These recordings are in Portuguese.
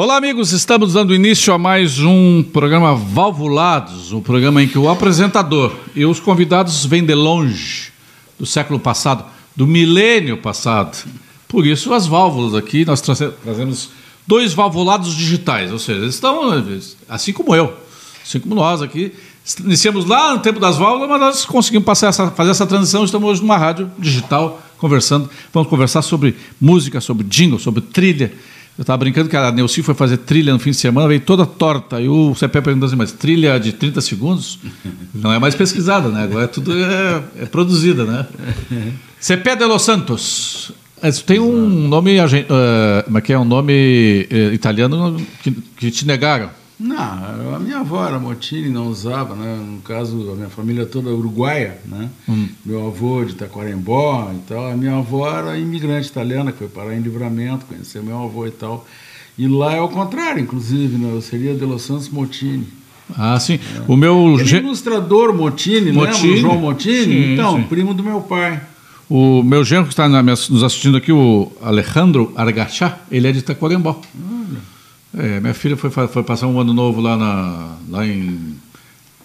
Olá, amigos. Estamos dando início a mais um programa Valvulados, um programa em que o apresentador e os convidados vêm de longe, do século passado, do milênio passado. Por isso, as válvulas aqui, nós trazemos dois valvulados digitais, ou seja, eles estão assim como eu, assim como nós aqui. Iniciamos lá no tempo das válvulas, mas nós conseguimos passar essa, fazer essa transição. Estamos hoje numa rádio digital conversando. Vamos conversar sobre música, sobre jingle, sobre trilha eu estava brincando que a Neuci foi fazer trilha no fim de semana, veio toda torta. E o CP perguntou assim, mas trilha de 30 segundos não é mais pesquisada, né? Agora é tudo é, é produzida, né? CP de Los Santos. Tem um nome, uh, como é que é? Um nome uh, italiano que, que te negaram. Não, a minha avó era Motini, não usava, né? No caso, a minha família toda uruguaia, né? Hum. Meu avô de Taquarembó e tal. A minha avó era imigrante italiana, que foi parar em Livramento, conheceu meu avô e tal. E lá é o contrário, inclusive, né? Eu seria de Los Santos Motini. Ah, sim. É. O meu... Ele é ilustrador Motini, Motini. lembra? João Motini? Sim, então, sim. primo do meu pai. O meu genro que está nos assistindo aqui, o Alejandro Argachá, ele é de Taquarembó. Olha. É, minha filha foi, foi passar um ano novo lá, na, lá em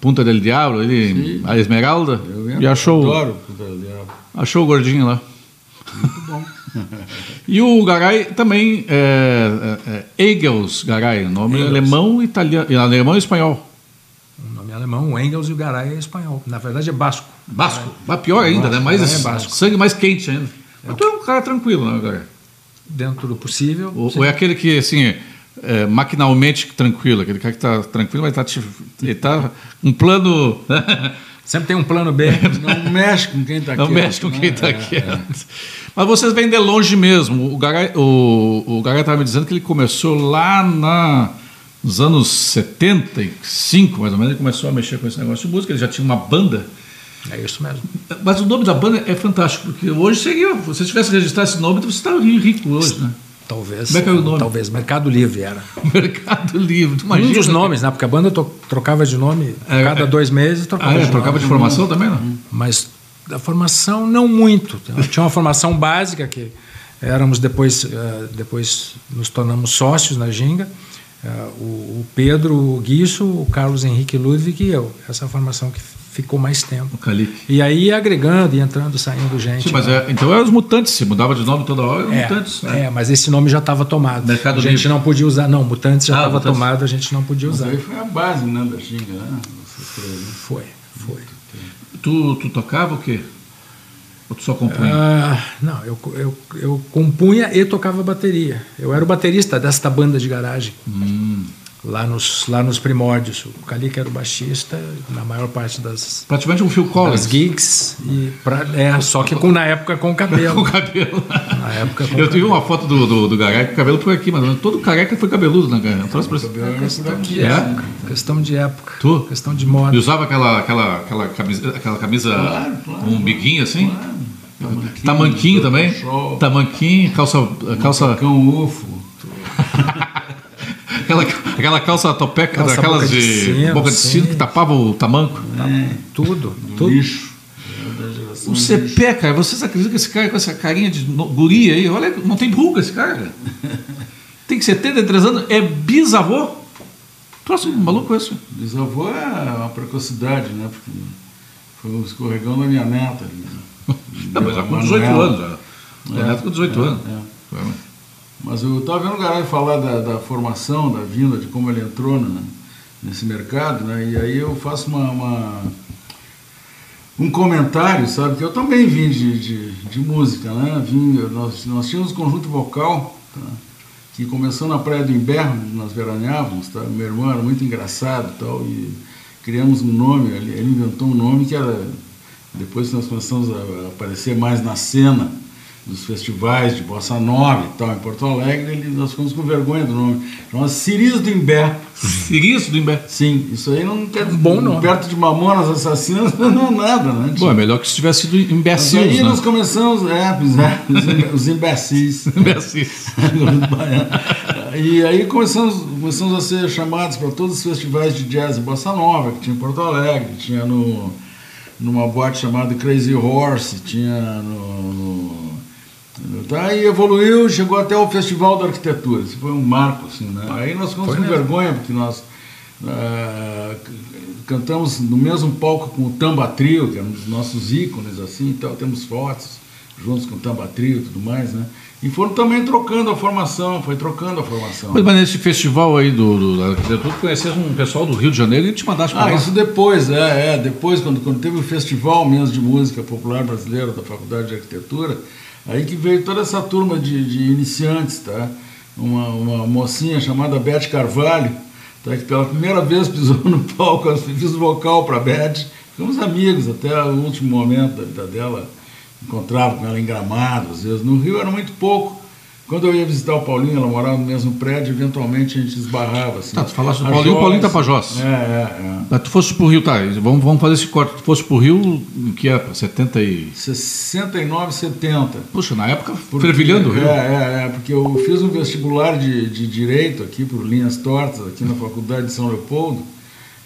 Punta del Diablo, ele, a Esmeralda, e achou, adoro Punta del Diablo. achou o gordinho lá. Muito bom. e o Garay também é, é, é Egels Garay, nome Engels. alemão, italiano, alemão e espanhol. O nome é alemão, o Engels e o Garay é espanhol. Na verdade é basco. Basco? É. Pior ainda, né? Mais é basco. sangue mais quente ainda. Mas tu é um cara tranquilo, né, Garay? Dentro do possível. Ou, ou é aquele que, assim, é, maquinalmente tranquilo, aquele cara que está tranquilo, mas tá, ele está um plano. Sempre tem um plano B. Não mexe com quem está quieto. Não mexe com quem está né? quieto. É. Mas vocês vêm de longe mesmo. O Garay o, o estava me dizendo que ele começou lá na, nos anos 75, mais ou menos, ele começou a mexer com esse negócio de música. Ele já tinha uma banda. É isso mesmo. Mas o nome da banda é fantástico, porque hoje seria. Se você tivesse registrado esse nome, você estaria rico hoje, né? Talvez. Como é que era o nome? Talvez. Mercado Livre era. Mercado Livre. Imagina, um dos nomes, né? Porque a banda trocava de nome é, cada é. dois meses. Trocava, ah, é, de, trocava de formação também, não? Mas a formação não muito. Tinha uma formação básica que éramos depois, uh, depois nos tornamos sócios na Ginga. O, o, Pedro o Guiço, o Carlos Henrique Ludwig e eu. Essa formação que ficou mais tempo. O Calique. E aí agregando e entrando, saindo gente. Sim, mas é, então eram os mutantes, se mudava de nome toda hora, é, mutantes. Né? É, mas esse nome já estava tomado. Mercado a gente Livre. não podia usar, não, mutantes já estava ah, tomado, a gente não podia usar. Mas aí foi a base né, da Xinga, né? Foi, foi. Tu, tu tocava o quê? Ou tu só compunha? Ah, não, eu, eu, eu compunha e tocava bateria. Eu era o baterista desta banda de garagem. Hum lá nos, lá nos primórdios. O Calica era o baixista na maior parte das. Praticamente um Phil Collins. Das gigs. E pra, é, só que com, na época com cabelo. com cabelo. Na época com Eu tive uma foto do, do, do Garay com cabelo por aqui, mas todo careca foi cabeludo, né, cara? Trouxe pra... é questão de é? época. Questão de época. Tu? Questão de moda. E usava aquela, aquela, aquela camisa, aquela camisa claro, claro, um biquinho assim? Claro. Tamanquinho, Tamanquinho também? Tamanquinho, calça. calça... Cão ufo. aquela, aquela calça topeca, calça daquelas de, de sino, boca de sino que tapava o tamanco. É, tudo, tudo. Lixo. O CP, cara, vocês acreditam que esse cara com essa carinha de guria aí, olha, não tem ruga esse cara. Tem que 73 anos, é bisavô? Próximo maluco esse. Bisavô é uma precocidade, né? Porque foi um escorregão da minha neta. Não, mas já com 18 anos já. Minha é, neta com 18 é, anos. É. Mas eu estava vendo o Garay falar da, da, formação, da vinda, de como ele entrou né, nesse mercado, né? E aí eu faço uma, uma, um comentário, sabe? Que eu também vim de, de, de música, né? Vim, nós, nós tínhamos um conjunto vocal, tá? que começou na Praia do Inverno, nós veraneávamos, tá? Meu irmão era muito engraçado tal, e criamos um nome, ele, ele inventou um nome que era... Depois nós começamos a aparecer mais na cena, dos festivais de Bossa Nova e tal, em Porto Alegre, ele, nós ficamos com vergonha do nome. Chama Ciris do Imbé. Ciris do Imbé? Sim, isso aí não quer Bom nome. Perto de Mamonas Assassinas não é nada, né? Bom, é melhor que se tivesse sido imbecis, Aí né? nós começamos, é, é os imbecis. imbecis. e aí começamos, começamos a ser chamados para todos os festivais de jazz e Bossa Nova, que tinha em Porto Alegre, tinha no, numa boate chamada Crazy Horse, tinha no, no Tá, e evoluiu, chegou até o Festival da Arquitetura. Isso foi um marco, assim, né? Aí nós ficamos com vergonha, porque nós ah, cantamos no mesmo palco com o Tamba Trio, que é um dos nossos ícones, assim, então temos fotos juntos com o Tamba Trio e tudo mais, né? E foram também trocando a formação, foi trocando a formação. Mas, mas nesse festival aí do, do, da arquitetura, tu conheces um pessoal do Rio de Janeiro e te mandaste para Ah, lá. isso depois, é, é, depois, quando, quando teve o festival mesmo de música popular brasileira da Faculdade de Arquitetura, aí que veio toda essa turma de, de iniciantes, tá? Uma, uma mocinha chamada Beth Carvalho, tá? que pela primeira vez pisou no palco, eu fiz vocal para Beth, ficamos amigos até o último momento da vida dela, encontrava com ela em Gramado, às vezes. No Rio era muito pouco. Quando eu ia visitar o Paulinho, ela morava no mesmo prédio, eventualmente a gente esbarrava. Assim. Tá, tu falaste do Paulinho, o Paulinho tá Joss. É, é, é. Mas tu fosse pro Rio, tá? Vamos, vamos fazer esse corte. Tu fosse pro Rio, que época? 70 e. 69, 70. Puxa, na época, Porque- fervilhando o Rio. É, é, é, porque eu fiz um vestibular de, de Direito aqui por linhas tortas, aqui na Faculdade de São Leopoldo,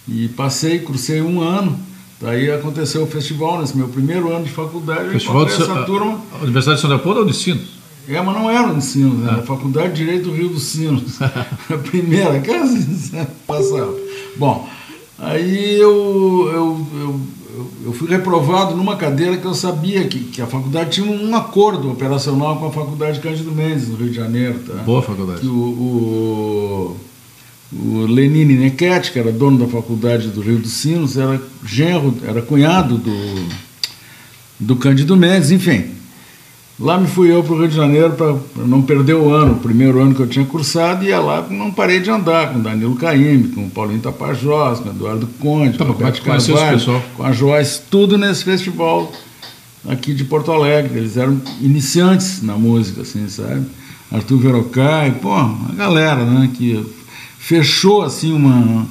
e passei, cursei um ano. Daí aconteceu o festival, nesse meu primeiro ano de faculdade, Festival de essa turma. a Universidade de São Leopoldo ou de Sinos? É, mas não era no Sinos, né? era a Faculdade de Direito do Rio dos Sinos. a primeira, que passava. Bom, aí eu, eu, eu, eu, eu fui reprovado numa cadeira que eu sabia que, que a faculdade tinha um acordo operacional com a Faculdade Cândido Mendes, no Rio de Janeiro. Tá? Boa faculdade. Que o, o, o Lenine Nequete, que era dono da faculdade do Rio dos Sinos, era genro, era cunhado do, do Cândido Mendes, enfim. Lá me fui eu para o Rio de Janeiro para não perder o ano, o primeiro ano que eu tinha cursado, e ia lá não parei de andar com Danilo Caymmi, com o Paulinho Tapajós, com o Eduardo Conde, Tá, com o mas como que Beto tu conheceu esse Carvalho, com a Joyce, tudo nesse festival aqui de Porto Alegre. Eles eram iniciantes na música, assim, sabe? Arthur Verocai, pô, a galera, né, que fechou, assim, uma,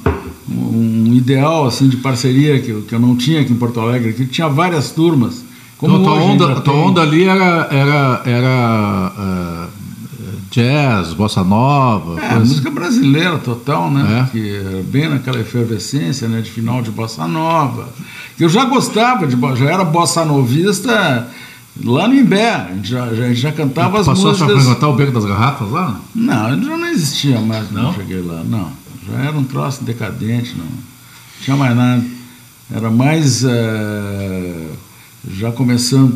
um ideal, assim, de parceria que, eu- que eu não tinha aqui em Porto Alegre, que tinha várias turmas. Como Então, a tua onda, a tua tem. onda ali era, era, era eh, jazz, bossa nova, É, coisa música brasileira total, né? É. Que era bem naquela efervescência, né? De final de bossa nova. Eu já gostava de já era bossa novista lá no Imbé. A gente já, já, a gente já cantava as Passou a músicas. frequentar o Beco das Garrafas lá? Não, já não existia mais quando Não? eu cheguei lá. Não, já era um troço decadente, não, não tinha mais nada. Era mais eh, já começando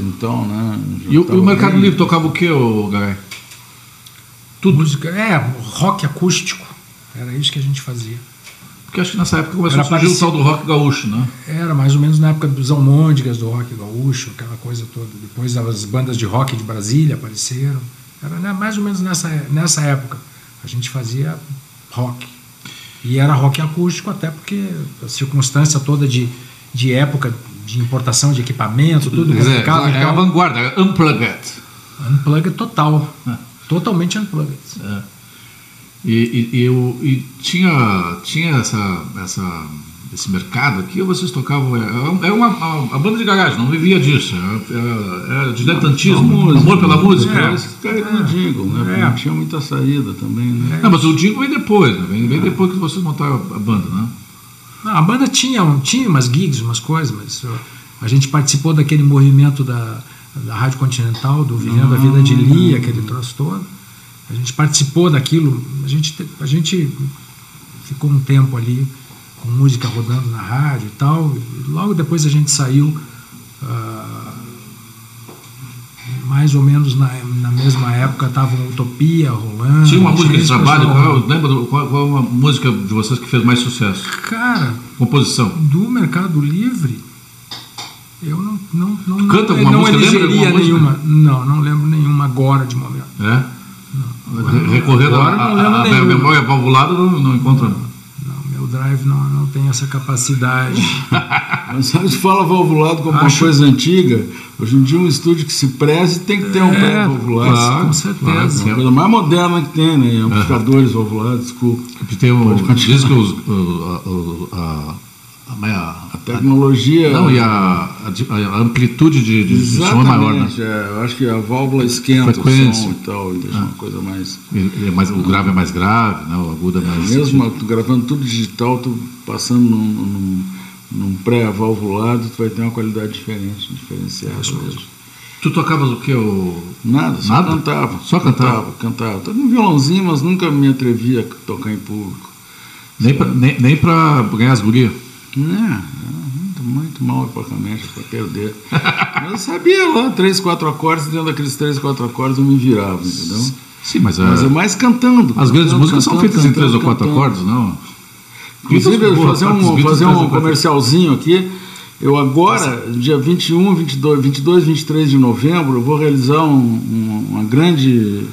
então, né? já E o, e tava o Mercado bem- Livre tocava o que, ô Garay? Tudo. Música, é, rock acústico. Era isso que a gente fazia. Porque acho que nessa época começou Era a surgir o tal do rock gaúcho, né? Era mais ou menos na época dos almôndegas, do rock gaúcho, aquela coisa toda. Depois as bandas de rock de Brasília apareceram. Era né, mais ou menos nessa, nessa época. A gente fazia rock. E era rock acústico, até porque a circunstância toda de, de época de importação de equipamento, tudo dizer, complicado. era a então, vanguarda, unplugged. unplugged total. É. Totalmente unplugged. É. E, e, eu- e tinha, tinha essa, essa, esse mercado aqui, ou vocês tocavam. Era uma, uma- a banda de garagem, não vivia disso. Era, era, era diletantismo, amor pela música. É. Parece que no jingle, né? É. Não tinha muita saída também, né? Não, mas o Dingo veio depois, né? Vem, vem depois que vocês montaram a banda, né? Não, a banda tinha, tinha umas gigs, umas coisas, mas uh, a gente participou daquele movimento da, da Rádio Continental, do Vivendo a Vida de Lia, aquele troço todo. A gente participou daquilo, a gente, te- a gente ficou um tempo ali com música rodando na rádio e tal. E logo depois a gente saiu, ah, mais ou menos na, na mesma época, estava uma Utopia rolando. Tinha uma música de trabalho, qual, lembra do- qual, qual uma música de vocês que fez mais sucesso? Cara, Composição. do Mercado Livre, eu não não não, Tu canta não, alguma não música? Lembra alguma nenhuma. Não, não lembro nenhuma agora de momento. É? Re- Recorrendo à não memória valvulada, não, não encontra. Meu drive não, não tem essa capacidade. Mas sabe, se fala valvulado como uma Acho- coisa antiga, hoje em dia um estúdio que se preze tem que ter um É, pré valvulado. claro, com certeza. claro. É a coisa mais moderna que tem, né? Amplificadores valvulados, desculpa. Tem continuar. diz que os, a, a, a, a- A tecnologia. não, e a, a amplitude de, de, de som é maior, né? é, eu acho que a válvula esquenta Frequência. o som e tal, e deixa uma coisa mais. É mais, o grave é mais grave, né? o agudo é mais. Mesmo tu gravando tudo digital, tu passando num, num, num pré-valvulado, tu vai ter uma qualidade diferente, diferenciada. Isso mesmo. mesmo. Tu tocavas o que? O... Nada, só Nada? cantava. Só cantava? Cantava, Tocava um violãozinho, mas nunca me atrevia a tocar em público. Nem pra, nem, nem pra ganhar as gurias. É, muito, muito mal porcamente para perder. Mas eu sabia lá, três, quatro acordes, dentro daqueles três, quatro acordes eu me virava, entendeu? Sim, mas, Mas é, é mais cantando. as grandes cantando, músicas são cantando, feitas em três ou cantando, quatro cantando. acordes, não? Inclusive, Beatles, vou fazer um, Beatles, fazer um comercialzinho aqui. Eu agora, dia 21, 22, 22, 23 de novembro, eu vou realizar um- um- uma grande...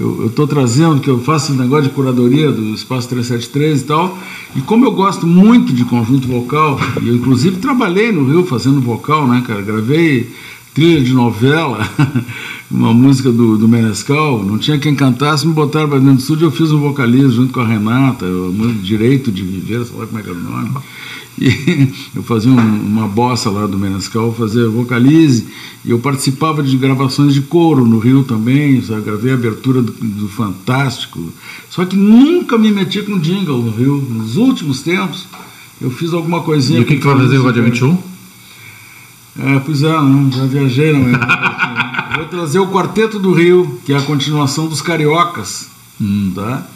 Eu estou trazendo, que eu faço esse negócio de curadoria do Espaço 373 e tal, e como eu gosto muito de conjunto vocal, e eu inclusive trabalhei no Rio fazendo vocal, né, cara? Gravei trilha de novela, uma música do, do Menescal, não tinha quem cantasse, me botaram para dentro do estúdio, eu fiz um vocalismo junto com a Renata, o Direito de Viver, sei lá como é que era o nome. E eu fazia um- uma bossa lá do Menescal, fazia vocalize, e eu participava de gravações de coro no Rio também, sabe? gravei a abertura do, do Fantástico, só que nunca me meti com jingle no Rio. Nos últimos tempos, eu fiz alguma coisinha. E o que, que vai fazer agora dia 21? É, pois é, não, já viajei, não é? Vou trazer o Quarteto do Rio, que é a continuação dos Cariocas, tá?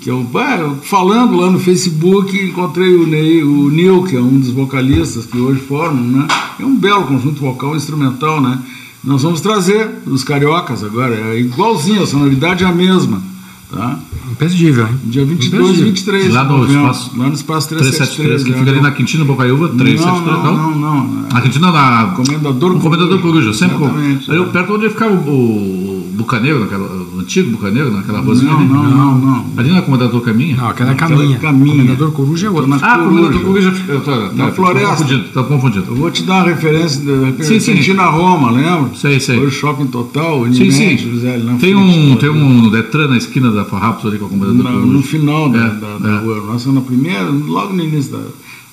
Que ah, eu, falando lá no Facebook, encontrei o, Ney, o Neil, que é um dos vocalistas que hoje formam, né? É um belo conjunto vocal instrumental, né? Nós vamos trazer os Cariocas agora, é igualzinho, a sonoridade é a mesma, tá? Imperdível, hein? Dia 22 e Imperdível. 23 Lá no espaço lá no Espaço 373, 373. que né? fica ali na Quintino Bocaiúva, 373, não, não, não, não. Na Quintino, na... Comendador Comendador Coruja, sempre com... Ali perto onde ficava o, o Bucaneiro, naquela, o antigo Bucaneiro, naquela ruazinha Não, ali. não, não, não. Ali na Comendador Caminha? Não, aquela é Aquela caminha. é caminha. Comendador Coruja é outra. Na Ah, Comendador Coruja. Eu tô- Na tá, floresta. Tô confundindo. Eu vou te dar uma referência Sim, sim. Cantina Roma, lembra? Sei, sei. Foi o shopping total, Sim, sim. Na Tem um, tem um no Detran na esquina da Farrapos ali com a Na- Coruja. no final da, É, da, da é. rua. Nossa, na primeira, logo no início da,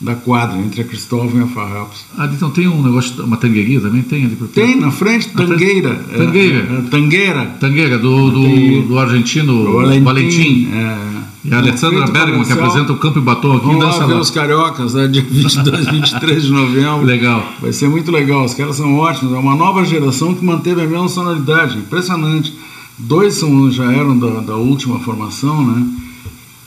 da quadra, entre a Cristóvão e a Farrapos. Ah, então tem um negócio, uma tangueirinha também? Tem ali por perto? Tem na frente, Na frente- Tangueira. é, Tangueira. é, Tangueira. Tangueira, do, do, do argentino Valentim. é. E a Alessandra Bergman, que apresenta o Campo e Batom aqui, Vamos lá ver lá. os cariocas, né, dia 22, 23 de novembro. Legal. Vai ser muito legal, os caras são ótimos. É uma nova geração que manteve a mesma sonoridade, impressionante. Dois são, já eram da, da última formação, né?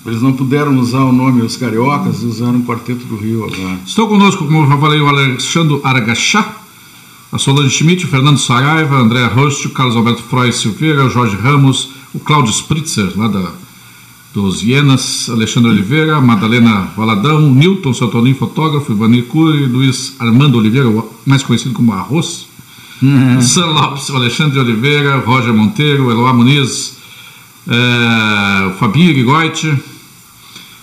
Eles não puderam usar o nome Os Cariocas e usaram o Quarteto do Rio agora. Estou conosco, como eu já falei, o Alexandre Aragachá, a Solange Schmidt, o Fernando Saraiva, a Andréa Rost, o Carlos Alberto Frois Silveira, o Jorge Ramos, o Cláudio Spritzer, lá da, dos Ienas, Alexandre Oliveira, Madalena Valadão, Newton Santolim, fotógrafo, Ivanir Cury, Luiz Armando Oliveira, mais conhecido como Arroz, o Sam Lopes, Alexandre Oliveira, Roger Monteiro, Eloá Muniz, o Fabinho Gigoiti,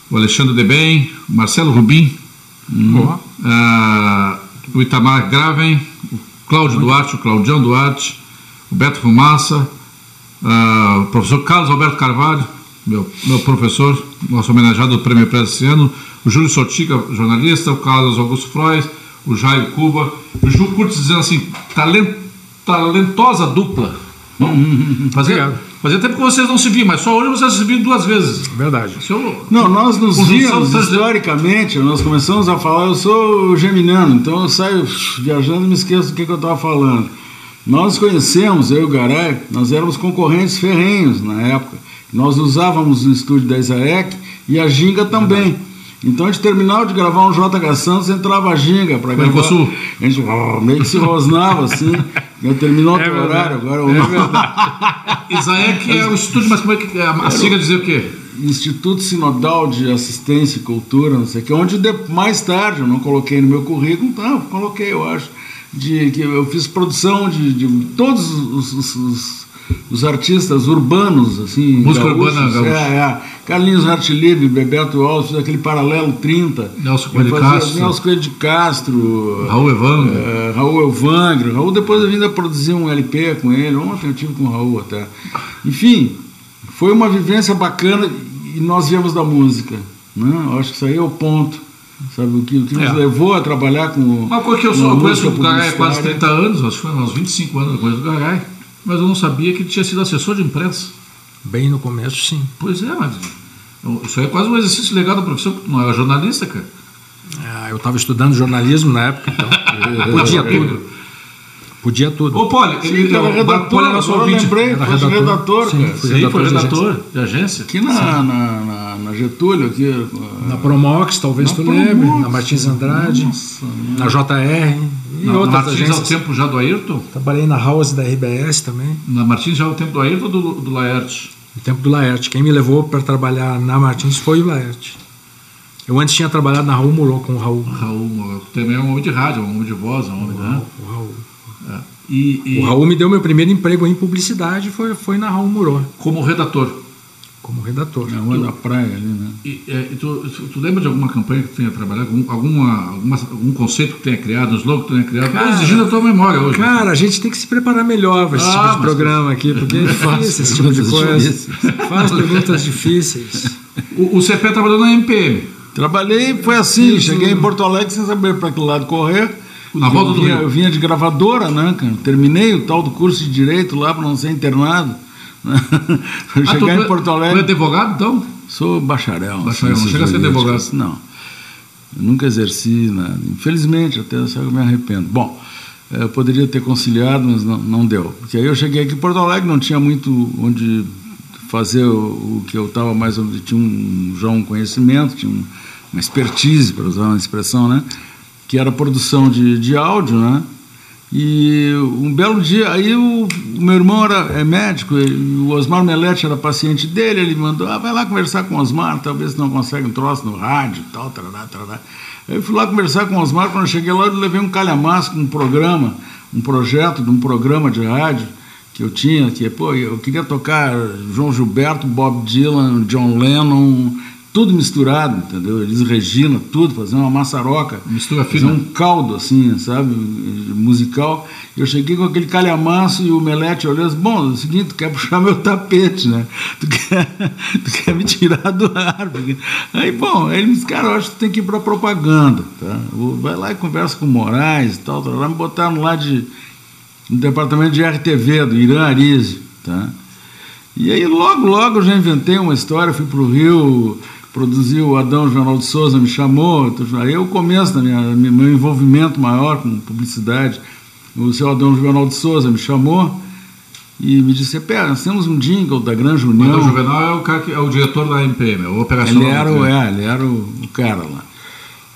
o Alexandre Debem, Marcelo Rubim, Ó, ah, o Itamar Graven, o Cláudio Duarte, o Claudião Duarte, o Beto Fumaça, ah, o professor Carlos Alberto Carvalho, meu, meu professor, nosso homenageado do Prêmio Press esse ano, o Júlio Sotica, jornalista, o Carlos Augusto Frois, o Jair Cuba, o Ju Curtis dizendo assim, talent, talentosa dupla. Fazia, fazia tempo que vocês não se viam, mas só hoje vocês se viram duas vezes. verdade. Eu- Não, nós nos víamos historicamente, nós começamos a falar, eu sou geminiano, então eu saio viajando e me esqueço do que, que eu estava falando. Nós conhecemos, eu e o Garay, nós éramos concorrentes ferrenhos na época. Nós usávamos o estúdio da Isaek e a Ginga também. Então a gente terminava de gravar um JH Santos, entrava a Ginga para gravar. Mercosul. A gente oh, meio que se rosnava assim. Eu terminou o É verdade. horário, agora eu É verdade. Isaek é o estúdio, mas como é que a, a sigla dizia o quê? Instituto Sinodal de Assistência e Cultura, não sei o que, onde de- mais tarde, eu não coloquei no meu currículo, não, coloquei, eu acho, de que eu fiz produção de, de todos os, os- os- os artistas urbanos, assim, Música urbana gaúcha. É, é. Carlinhos Hartlib, Bebeto Alves, aquele paralelo 30. Nelson Coelho de Castro. Nelson Coelho de Castro. Raul Evandro. É, Raul Elvangre. Raul depois eu vim a produzir um LP com ele. Ontem eu tive com o Raul até. Enfim, foi uma vivência bacana e nós viemos da música. Né? Eu acho que isso aí é o ponto. Sabe, o que, o que nos É. levou a trabalhar com. Uma coisa que eu, a eu conheço o Garay há quase publicitária. 30 anos, acho que foi uns 25 anos eu conheço o Garay, mas eu não sabia que ele tinha sido assessor de imprensa. Bem no começo, sim. Pois é, mas isso aí é quase um exercício legal da profissão, porque tu não era jornalista, cara. Ah, eu estava estudando jornalismo na época, então podia tudo. Podia tudo. Ô, Poli, Sim, ele, era o redator, Poli era eu ouvinte. lembrei, Era redator. redator, Sim, fui Sim, foi redator de redator de agência. Aqui na, na, na, na Getúlio, aqui. uh, Na Promox, talvez Na tu Promox. lembre, na Martins Andrade, Nossa, na JR e Na, na outras Martins é o agências. tempo já do Ayrton? Trabalhei na House da RBS também, Na Martins já é o tempo do Ayrton ou do, do Laerte? no tempo do Laerte. Quem me levou para trabalhar na Martins foi o Laerte. Eu antes tinha trabalhado na Raul Murô com o Raul. Raul também é um homem de rádio, um homem de voz, um homem, né? O Raul. É. E, e O Raul me deu meu primeiro emprego em publicidade, foi, foi na Raul Murô, como redator. como redator. Na rua da praia ali, né? E, é, e tu, tu, tu lembra de alguma campanha que tu tenha trabalhado, algum, alguma, alguma, algum conceito que tu tenha criado, um slogan que tu tenha criado? Estou Cara, exigindo a tua memória hoje. Cara, a gente tem que se preparar melhor para esse Ah, tipo de programa aqui, porque é difícil esse tipo de coisa. difíceis. Faz perguntas difíceis. O, o CP trabalhou na MPM. Trabalhei, foi assim, cheguei em Porto Alegre sem saber para que lado correr. Na volta eu do vinha, Rio. eu vinha de gravadora, né, cara? Terminei o tal do curso de Direito lá para não ser internado. né? Pra Ah, chegar tu, em Porto Tu é Alegre. advogado, então? Sou bacharel. Bacharel, não ciências chega a ser advogado. Não. Eu nunca exerci nada. Infelizmente, até eu me arrependo. Bom, eh, eu poderia ter conciliado, mas não, não deu. Porque aí eu cheguei aqui em Porto Alegre, não tinha muito onde fazer o, o que eu estava mais. Tinha um, já um conhecimento, tinha um, uma expertise, para usar uma expressão, né? Que era produção de, de áudio, né? E um belo dia, aí o, o meu irmão era, é médico, e o Osmar Melete era paciente dele, ele mandou, ah, vai lá conversar com o Osmar, talvez não consegue um troço no rádio e tal, tarará, tarará. Aí eu fui lá conversar com o Osmar, quando eu cheguei lá, eu levei um calhamaço com um programa, um projeto de um programa de rádio que eu tinha, que, pô, eu queria tocar João Gilberto, Bob Dylan, John Lennon, tudo misturado, entendeu? Elis Regina, tudo, fazer uma maçaroca. Mistura Fazer um caldo, assim, sabe, musical. Eu cheguei com aquele calhamaço e o Melete olhou e disse, bom, é o seguinte, tu quer puxar meu tapete, né? Tu quer, tu quer me tirar do ar. porque-" Aí, bom, ele me disse, cara, eu acho que tu tem que ir para propaganda, tá? Vai lá e conversa com o Moraes e tal, tal, tal. me botaram lá de, no departamento de RTV, do Irã Arizio, tá? E aí, logo, logo, eu já inventei uma história, fui para o Rio, produzi o Adão Jornal de Souza, me chamou. então, Aí é o começo do meu envolvimento maior com publicidade. O seu Adão Jornal de Souza me chamou e me disse: Pera, nós temos um jingle da Grande O União. Adão Juvenal é o, cara que é o diretor da MPM, é o operacional. Ele era, o, é, ele era o, o cara lá.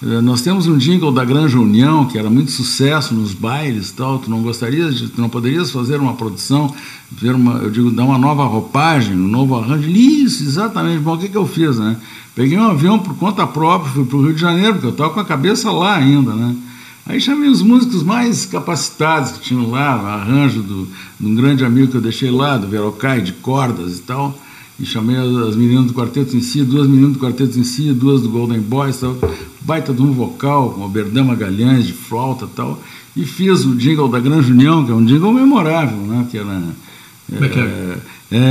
Eh, Nós temos um jingle da Grande União, que era muito sucesso nos bailes tal. Tu não gostarias, de, tu não poderias fazer uma produção, ver uma, eu digo, dar uma nova roupagem, um novo arranjo? Isso, exatamente. Bom, o que, que eu fiz, né? Peguei um avião por conta própria, fui para o Rio de Janeiro, porque eu estava com a cabeça lá ainda, né? Aí chamei os músicos mais capacitados que tinham lá, arranjo do, de um grande amigo que eu deixei lá, do Verocai, de cordas e tal. E chamei as, as meninas do quarteto em si, duas meninas do quarteto em si, duas do Golden Boys, tal. baita de um vocal, com o Berdã Magalhães de flauta e tal. E fiz o jingle da Grande União, que é um jingle memorável, né? Que era, Como é que é,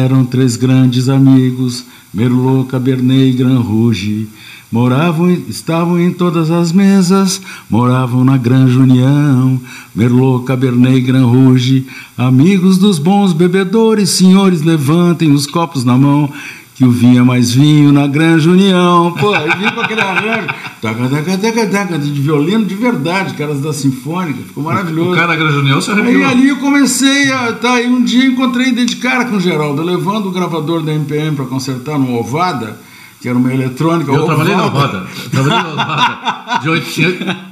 eram três grandes amigos, Merlot, Cabernet e Gran Rouge. Moravam, estavam em todas as mesas, moravam na Grande União. Merlot, Cabernet Gran Rouge. Amigos dos bons bebedores, senhores, levantem os copos na mão. Que o vinho é mais vinho na Grande União. Pô, aí vim com aquele arranjo. Taca, taca, taca, taca, de violino de verdade, caras da Sinfônica. Ficou maravilhoso. O cara da Grande União se Aí arrepiou. ali eu comecei a. Tá, aí um dia encontrei de cara com o Geraldo, levando o gravador da MPM para consertar no Ovada, que era uma eletrônica. Eu trabalhei na roda. Trabalhei na roda. De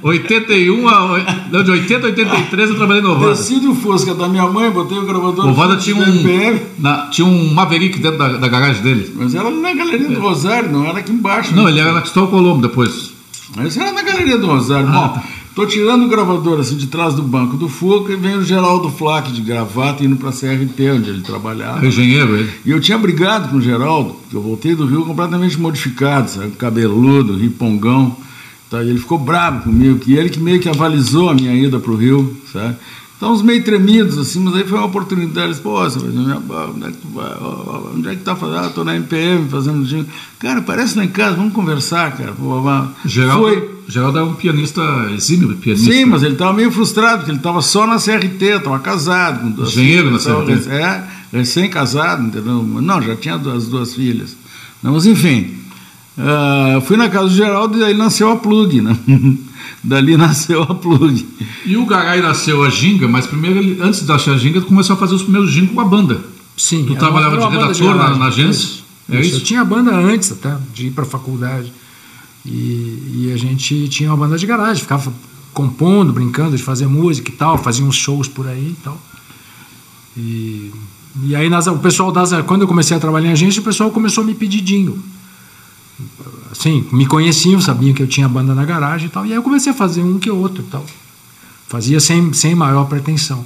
81 a. Não, de 80 a 83 eu trabalhei na Ovada. Desci do Fusca da minha mãe, botei o gravador O Ovada tinha um. na- tinha um Maverick dentro da, da garagem dele. Mas era na Galeria do Rosário, não era aqui embaixo. Não, né? ele era na Cristóvão Colombo depois. Mas era na Galeria do Rosário. Ah, Bom, tá. Tô tirando o gravador assim de trás do banco do Fusca e vem o Geraldo Flack de gravata indo para a CRT, onde ele trabalhava. Engenheiro ele. E eu tinha brigado com o Geraldo, porque eu voltei do Rio completamente modificado, sabe? Cabeludo, ripongão. Tá? E ele ficou bravo comigo, que ele que meio que avalizou a minha ida para o Rio, sabe? Então, uns meio tremidos, assim, mas aí foi uma oportunidade. Eles, pô, onde é que tu vai? Onde é que tá fazendo? Ah, tô na MPM fazendo jingle. Cara, parece lá em casa, vamos conversar, cara. Pô. Geraldo, Foi. Geraldo é um pianista exímio, pianista. Sim, mas ele estava meio frustrado, porque ele estava só na CRT, estava casado. Com duas Engenheiro na filhas, CRT. tava- É, recém-casado, entendeu? Não, já tinha duas, duas filhas. Mas enfim, ah, fui na casa do Geraldo e aí nasceu a Plug, né? dali nasceu a plug. E o Garay nasceu a Ginga, mas primeiro, ele, antes de achar a Ginga, começou a fazer os primeiros jingles com a banda. Sim. Tu era trabalhava de redator na, garagem. na agência? Isso, É isso. isso? Eu tinha banda antes até de ir para a faculdade. E, e a gente tinha uma banda de garagem, ficava compondo, brincando de fazer música e tal, fazia uns shows por aí e tal. E, e aí nas- o pessoal das quando eu comecei a trabalhar em agência, o pessoal começou a me pedir jingle. Assim, me conheciam, sabiam que eu tinha banda na garagem e tal. E aí eu comecei a fazer um que outro e tal. Fazia sem, sem maior pretensão.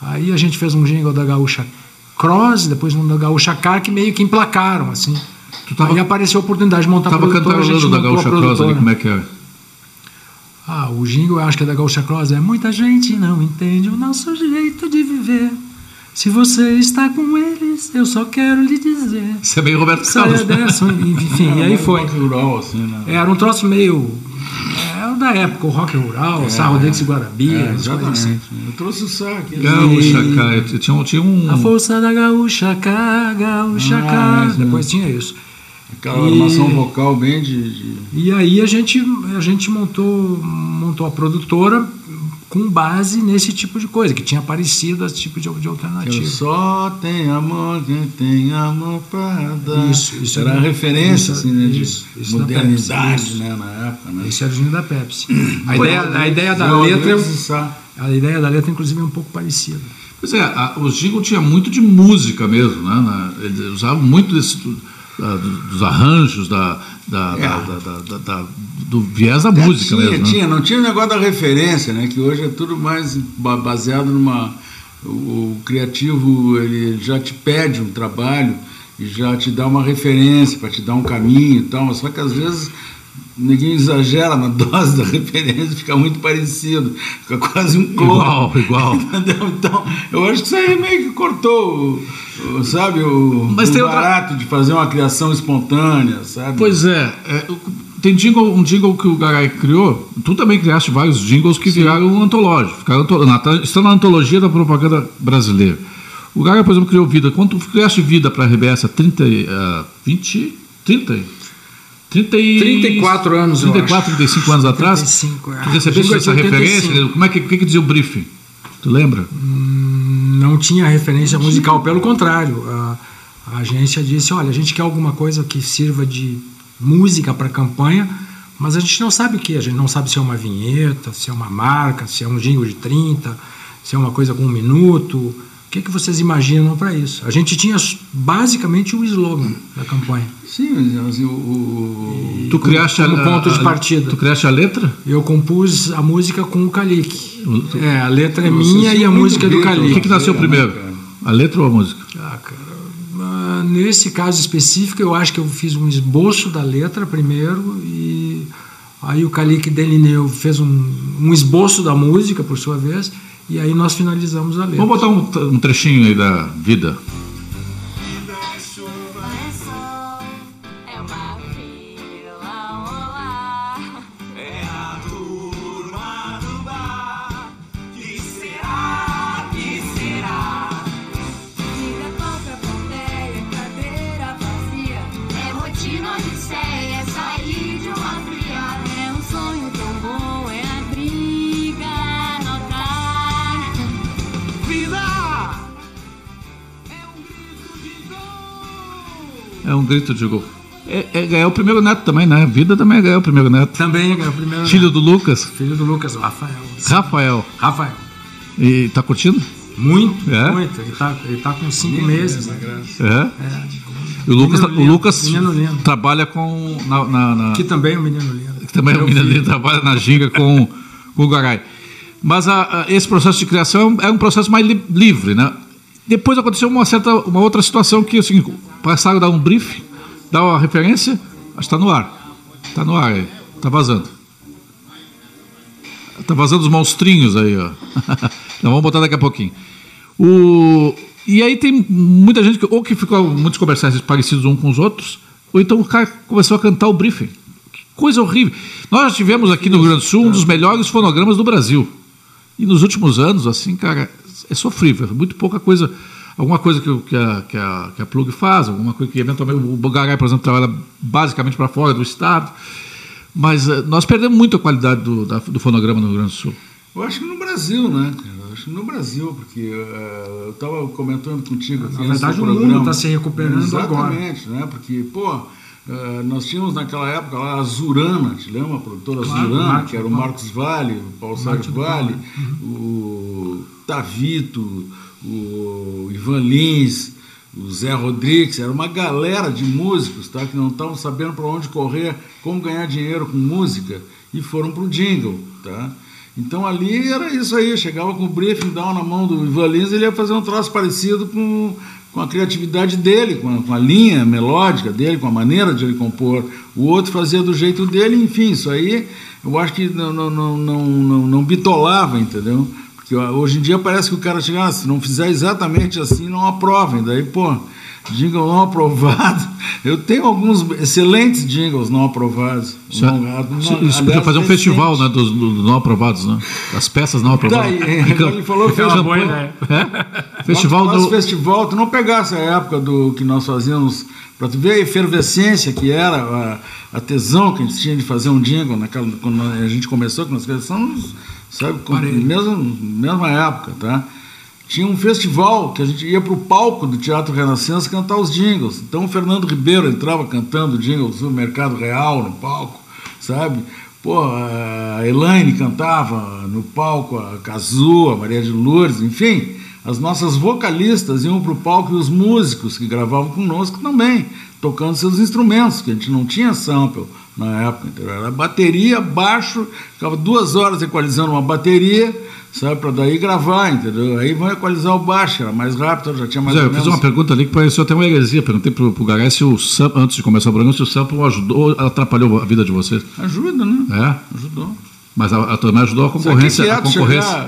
Aí a gente fez um jingle da Gaúcha Cross, depois um da Gaúcha Car, que meio que emplacaram, assim. Tava- aí apareceu a oportunidade de montar Tava produtora, a gente cantarolando da Gaúcha Cross ali, como é que era? Ah, o jingle eu acho que é da Gaúcha Cross. É muita gente não entende o nosso jeito de viver. Se você está com eles, eu só quero lhe dizer. Isso é meio Roberto Carlos. dessa, enfim, e aí mais foi. rock rural, assim, né? Era um troço meio. Era da época, o rock rural, É, Sarro Rodrigues e Guarabira, É, assim. exatamente. Eu trouxe o saco aqui. Gaúcha, cara. Tinha, tinha um. A força da gaúcha cá, gaúcha Ah, cá. né? Depois tinha isso. Aquela E- armação vocal bem de. de- E aí a gente, a gente montou, montou a produtora com base nesse tipo de coisa, que tinha aparecido esse tipo de, de Eu alternativa. só tenho amor quem tem amor pra dar. Isso, isso Era é- a referência, isso- assim, né? De isso, isso da modernidade, Pepsi, né? Na época, né? Esse era o da Pepsi. A ideia, é, a ideia da eu letra, a ideia da letra inclusive é um pouco parecida. Pois é, a, os jingles tinha muito de música mesmo, né? Na- eles usavam muito desse, do- da- do- dos arranjos, da, da, É. da- da- da- da- da- do viés da É, música tinha, mesmo. né? tinha, não tinha o negócio da referência, né? Que hoje é tudo mais ba- baseado numa. O, o criativo ele já te pede um trabalho e já te dá uma referência para te dar um caminho e tal. Só que às vezes ninguém exagera na dose da referência, fica muito parecido, fica quase um clone. Igual, igual. Entendeu? Então, eu acho que isso aí meio que cortou, sabe, o, Mas o tem outra- barato de fazer uma criação espontânea, sabe? Pois é, é, tem jingle, um jingle que o Garay criou, tu também criaste vários jingles que viraram antológicos, ficaram na- estão na antologia da propaganda brasileira. O Garay, por exemplo, criou Vida. Quando tu criaste Vida para a RBS há 30, e, ah, 20, 30, 30 e... 34 anos, eu 34, 35 anos atrás, 35, é. tu recebeste essa de 85. referência? Como é que, que, que dizia o briefing? Tu lembra? não tinha referência musical, pelo contrário. A, a agência disse: olha, a gente quer alguma coisa que sirva de música para a campanha, mas a gente não sabe o que. A gente não sabe se é uma vinheta, se é uma marca, se é um jingle de 30, se é uma coisa com um minuto. O que, que vocês imaginam para isso? A gente tinha basicamente o slogan da campanha. Sim, mas o, o- Tu criaste como a, ponto de a- partida. Tu criaste a letra? Eu compus a música com o Kalik. É, a letra é minha e a música é do Beatles, O que, que nasceu primeiro? A letra ou a música? Ah, cara, ah, nesse caso específico, eu acho que eu fiz um esboço da letra primeiro e aí o Kalik delineou, fez um, um esboço da música, por sua vez, e aí nós finalizamos a letra. Vamos botar um, um trechinho aí da vida. Um grito de gol. É, é ganhar o primeiro neto também, né? Vida também é ganhar o primeiro neto. Também é o primeiro. Filho do Lucas, Filho do Lucas, o Rafael. Rafael. Rafael. E tá curtindo? Muito, É? muito. Ele tá, ele tá com cinco meses. né? É. E o Lucas, Menino o lindo, Lucas menino lindo. trabalha com. Na, na- na- Que também é um menino lindo. que também é um Meu menino ali, trabalha na ginga com, com o Garay. Mas a- a- esse processo de criação é um processo mais li- livre, né? Depois aconteceu uma certa, uma outra situação que é o seguinte, passaram a dar um brief, dar uma referência, acho que está no ar. Está no ar aí, está vazando. Está vazando os monstrinhos aí, ó. Então vamos botar daqui a pouquinho. O, e aí tem muita gente que ou que ficou muitos comerciais parecidos uns com os outros, ou então o cara começou a cantar o briefing. Que coisa horrível. Nós já tivemos aqui no Rio Grande do Sul um dos melhores fonogramas do Brasil. E nos últimos anos, assim, cara, é sofrível. Muito pouca coisa. Alguma coisa que, o- que, a, que, a, que a Plug faz, alguma coisa que eventualmente o Bogaray, por exemplo, trabalha basicamente para fora do estado. Mas eh, nós perdemos muito a qualidade do, da- do fonograma no Rio Grande do Sul. Eu acho que no Brasil, né? Eu acho que no Brasil, porque eh, eu estava comentando contigo Na verdade, o programa. mundo tá se recuperando agora. Exatamente, né? Porque, pô, eh, nós tínhamos naquela época lá a Zurana, te lembra? A produtora Claro, Zurana, Marcos que era o. Marcos Vale, o Paulo Sérgio Vale, o Tavito, o Ivan Lins, o Zé Rodrigues, era uma galera de músicos tá, que não estavam sabendo para onde correr, como ganhar dinheiro com música, e foram para o jingle. Tá? Então ali era isso aí, chegava com o briefing down na mão do Ivan Lins, ele ia fazer um troço parecido com, com a criatividade dele, com a, com a linha melódica dele, com a maneira de ele compor. O outro fazia do jeito dele, enfim, isso aí eu acho que não, não, não, não, não, não bitolava, entendeu? Porque hoje em dia parece que o cara chega, ah, se não fizer exatamente assim, não aprovem. Daí, pô, jingle não aprovado. Eu tenho alguns excelentes jingles não aprovados. Isso, é- Não- não- isso- podia fazer um festival né, dos, dos não aprovados, né? Das peças não aprovadas. Daí, agora ele falou festival. ideia. É? Festival do. festival, tu não pegasse a época do que nós fazíamos, para tu ver a efervescência que era, a, a tesão que a gente tinha de fazer um jingle naquela, quando a gente começou, que nós começamos, sabe, com, mesmo, mesma época, tá? Tinha um festival que a gente ia para o palco do Teatro Renascença cantar os jingles. Então o Fernando Ribeiro entrava cantando jingles do Mercado Real no palco, sabe? Pô, a Elaine cantava no palco, a Cazu, a Maria de Lourdes, enfim. As nossas vocalistas iam para o palco e os músicos que gravavam conosco também, tocando seus instrumentos, que a gente não tinha sample na época, entendeu? Era bateria, baixo, ficava duas horas equalizando uma bateria, sabe, para daí gravar, entendeu? Aí vão equalizar o baixo, era mais rápido, já tinha mais Zé, eu fiz menos... uma pergunta ali que pareceu até uma heresia. Perguntei pro, pro Garé se o sample, antes de começar o programa, se o sample ajudou ou atrapalhou a vida de vocês. Ajuda, né? É? Ajudou. Mas a, a, também ajudou a concorrência.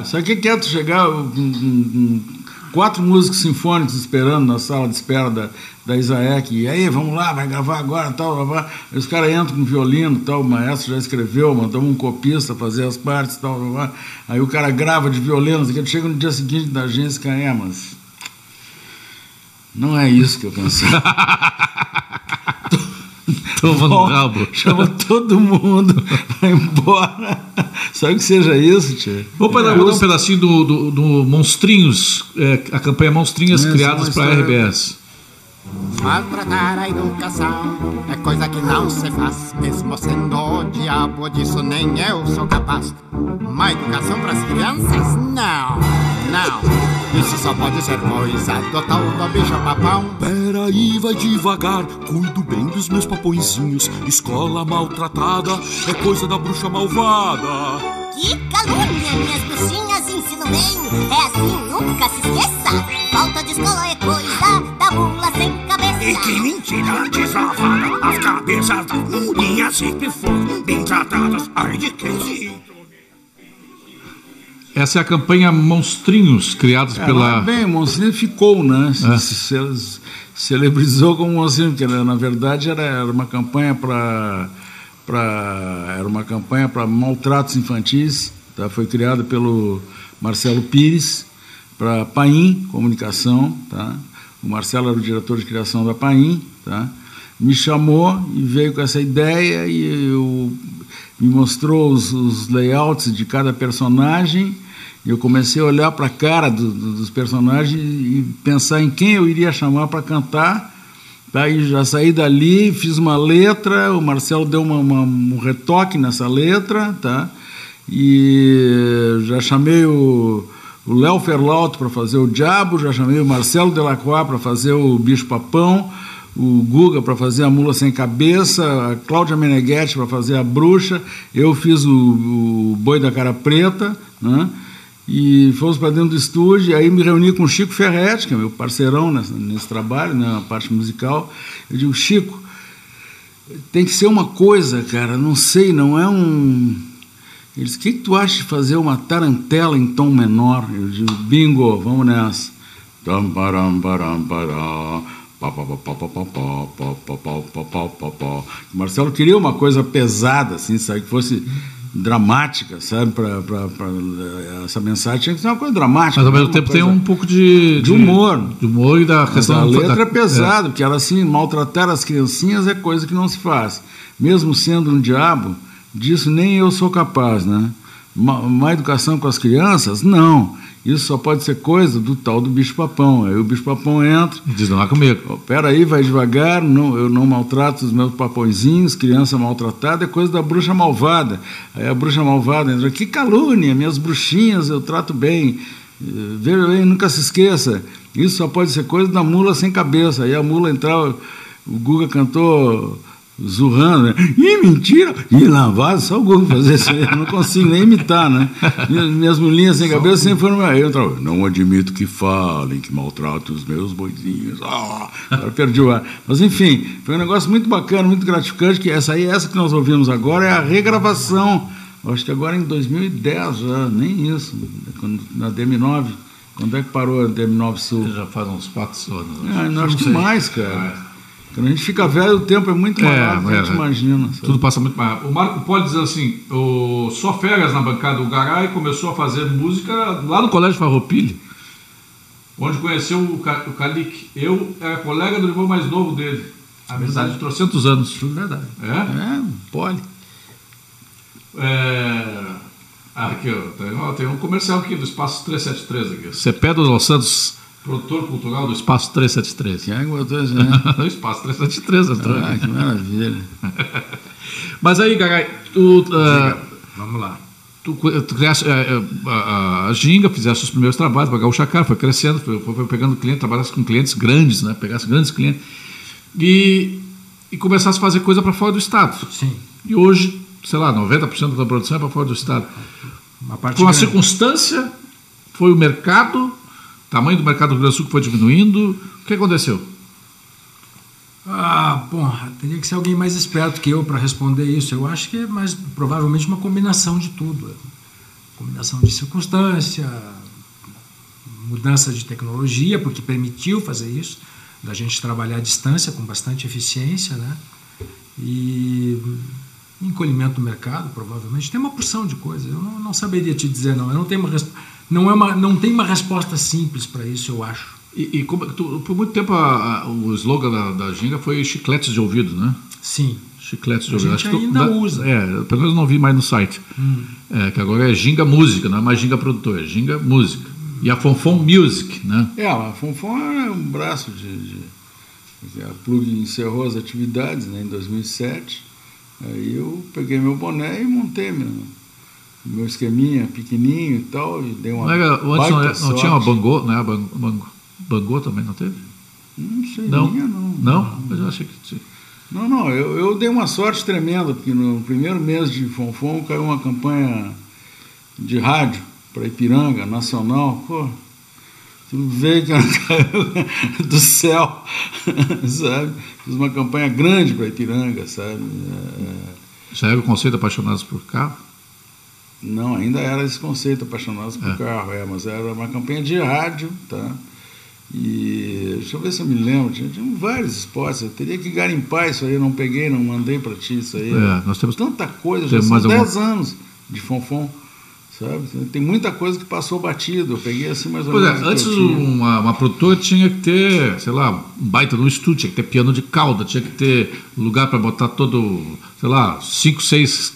Sabe o que que é tu chegar com quatro músicos sinfônicos esperando na sala de espera da, da Isaek? E aí, vamos lá, vai gravar agora, tal, blá, blá. Aí os caras entram com violino, tal, o maestro já escreveu, mandamos um copista fazer as partes, tal, blá, blá. Aí o cara grava de violino, chega no dia seguinte da agência, cara, é, mas não é isso que eu pensava. Toma no rabo. Chama todo mundo, vai embora. Sabe que seja isso, tia? Vamos pegar Eu- um pedacinho do, do, do Monstrinhos, é, a campanha Monstrinhas é criadas para a RBS. Maltratar a educação é coisa que não se faz, mesmo sendo o diabo disso nem eu sou capaz. Uma educação para as crianças? Não, não. Isso só pode ser coisa do tal do bicho papão. Peraí, vai devagar, cuido bem dos meus papõezinhos. Escola maltratada é coisa da bruxa malvada. Que calúnia, minhas bruxinhas ensino bem. É assim, nunca se esqueça. Falta de escola é coisa da mula sem cabeça. E que mentira deslavada, as cabeças das mulinhas sempre foram bem tratadas. Ai de quem se Essa é a campanha Monstrinhos, criados É, pela. bem, o Monstrinho ficou, né? Se- É. se- se- celebrizou como Monstrinho, porque na, na verdade era, era uma campanha para era uma campanha para maltratos infantis, tá? Foi criada pelo Marcelo Pires para Paim Comunicação, tá? O Marcelo era o diretor de criação da Paim, tá? Me chamou e veio com essa ideia e eu me mostrou os, os layouts de cada personagem e eu comecei a olhar para a cara do- do- dos personagens e pensar em quem eu iria chamar para cantar. Daí já saí dali, fiz uma letra, o Marcelo deu uma- uma- um retoque nessa letra, tá? E já chamei o Léo Ferlauto para fazer o Diabo, já chamei o Marcelo Delacroix para fazer o Bicho Papão, o Guga para fazer a Mula Sem Cabeça, a Cláudia Meneghetti para fazer a Bruxa, eu fiz o, o Boi da Cara Preta, né? E fomos para dentro do estúdio, aí me reuni com o Chico Ferretti, que é meu parceirão nesse, nesse trabalho, na né, parte musical. Eu digo, Chico, tem que ser uma coisa, cara, não sei, não é um. Ele disse, o que, que tu acha de fazer uma tarantela em tom menor? Eu digo, bingo, vamos nessa. Marcelo queria uma coisa pesada, assim, sabe? Que fosse dramática, sabe, para essa mensagem tinha que ser uma coisa dramática. Mas ao mesmo tempo tem um pouco de. De humor. De humor e da mas questão a letra da- é pesada, porque ela assim, maltratar as criancinhas é coisa que não se faz. Mesmo sendo um diabo, disso nem eu sou capaz, né? Má, má educação com as crianças? Não. Isso só pode ser coisa do tal do bicho-papão. Aí o bicho-papão entra, Diz não é comigo. Ó, Peraí, vai devagar, não, eu não maltrato os meus papõezinhos, criança maltratada é coisa da bruxa malvada. Aí a bruxa malvada entra, que calúnia, minhas bruxinhas eu trato bem. Eh, Veja bem, nunca se esqueça, isso só pode ser coisa da mula sem cabeça. Aí a mula entrava, o Guga cantou zurrando, né? Ih, mentira! Ih, lavado, só o Guga fazer isso aí, eu não consigo nem imitar, né? Minhas, minhas mulinhas sem cabeça sempre foram... Aí eu entrava, não admito que falem, que maltratem os meus boizinhos. Ah, agora perdi o ar. Mas, enfim, foi um negócio muito bacana, muito gratificante, que essa aí, essa que nós ouvimos agora, é a regravação. Acho que agora em 2010 já, nem isso, quando- na DM9. Quando é que parou a DM9 Sul? Já faz uns quatro anos. Ah, não, acho que sei. mais, cara. Quando a gente fica velho, o tempo é muito É, maior do que a gente é, é. imagina. sabe? Tudo passa muito mais rápido. O Marco pode dizer assim: o só férias na bancada. O Garay começou a fazer música lá no Colégio Farroupilha, onde conheceu o, Ca- o Calic. Eu era colega do irmão mais novo dele. Amizade de trocentos anos. Tudo verdade. É? É, pode. É... Ah, aqui, ó, tem, ó, tem um comercial aqui do Espaço 373 aqui. Cepé dos Los Santos, produtor cultural do Espaço 373. Quem é isso, né? o Espaço 373, entrou Ah, que maravilha. Mas aí, Garay, tu, ah, Vamos lá. tu, tu criaste eh, eh, a, a Ginga, fizeste os primeiros trabalhos para Gaúcha Car, foi crescendo, foi, foi pegando cliente, trabalhasse com clientes grandes, né? Pegasse grandes clientes. E, e começasse a fazer coisa para fora do estado. Sim. E hoje, sei lá, 90% da produção é para fora do estado. Uma parte Por uma grande. circunstância, foi o mercado, tamanho do mercado do Rio Grande do Sul que foi diminuindo. O que aconteceu? Ah, bom, teria que ser alguém mais esperto que eu para responder isso. Eu acho que é mais provavelmente uma combinação de tudo. Combinação de circunstância, mudança de tecnologia, porque permitiu fazer isso, da gente trabalhar à distância com bastante eficiência, né? E encolhimento do mercado, provavelmente. Tem uma porção de coisas. Eu não, não saberia te dizer, não. Eu não tenho uma, resp- não é uma, não tem uma resposta simples para isso, eu acho. E, e como- tu- por muito tempo a- a- o slogan da, da Ginga foi chicletes de ouvido, né? Sim. Chicletes de A ouvido. gente Acho que ainda da- usa. É, pelo menos não vi mais no site. É, que agora é Ginga Música, não é mais Ginga Produtor, é Ginga Música. E a Fonfon Music, né? É, a Fonfon é um braço de, de- A Plug encerrou as atividades né, em 2007. Aí eu peguei meu boné e montei meu, meu esqueminha pequenininho e tal. E dei uma Não, era, antes não, era- não tinha uma. Bangô, né? A Bang- Bang- Bangô também não teve? Não sei, Não? minha não. Não? Mas eu achei que tinha. Não, não, eu, eu dei uma sorte tremenda, porque no primeiro mês de Fonfon caiu uma campanha de rádio para Ipiranga, nacional. Pô, tu veio que caiu do céu, sabe? Fiz uma campanha grande para Ipiranga, sabe? É, Já era o conceito Apaixonados por Carro? Não, ainda era esse conceito, apaixonados por É. carro, é, mas era uma campanha de rádio, tá? E deixa eu ver se eu me lembro, tinha, tinha vários spots, eu teria que garimpar isso aí, eu não peguei, não mandei para ti isso aí. É, nós temos. Tanta coisa, Tem já mais são alguma- 10 anos de Fonfon, sabe? Tem muita coisa que passou batido, eu peguei assim mais ou Pois é, menos. que antes tinha. uma, uma produtora tinha que ter, sei lá, um baita no estúdio, tinha que ter piano de cauda, tinha que ter lugar para botar todo, sei lá, cinco, seis,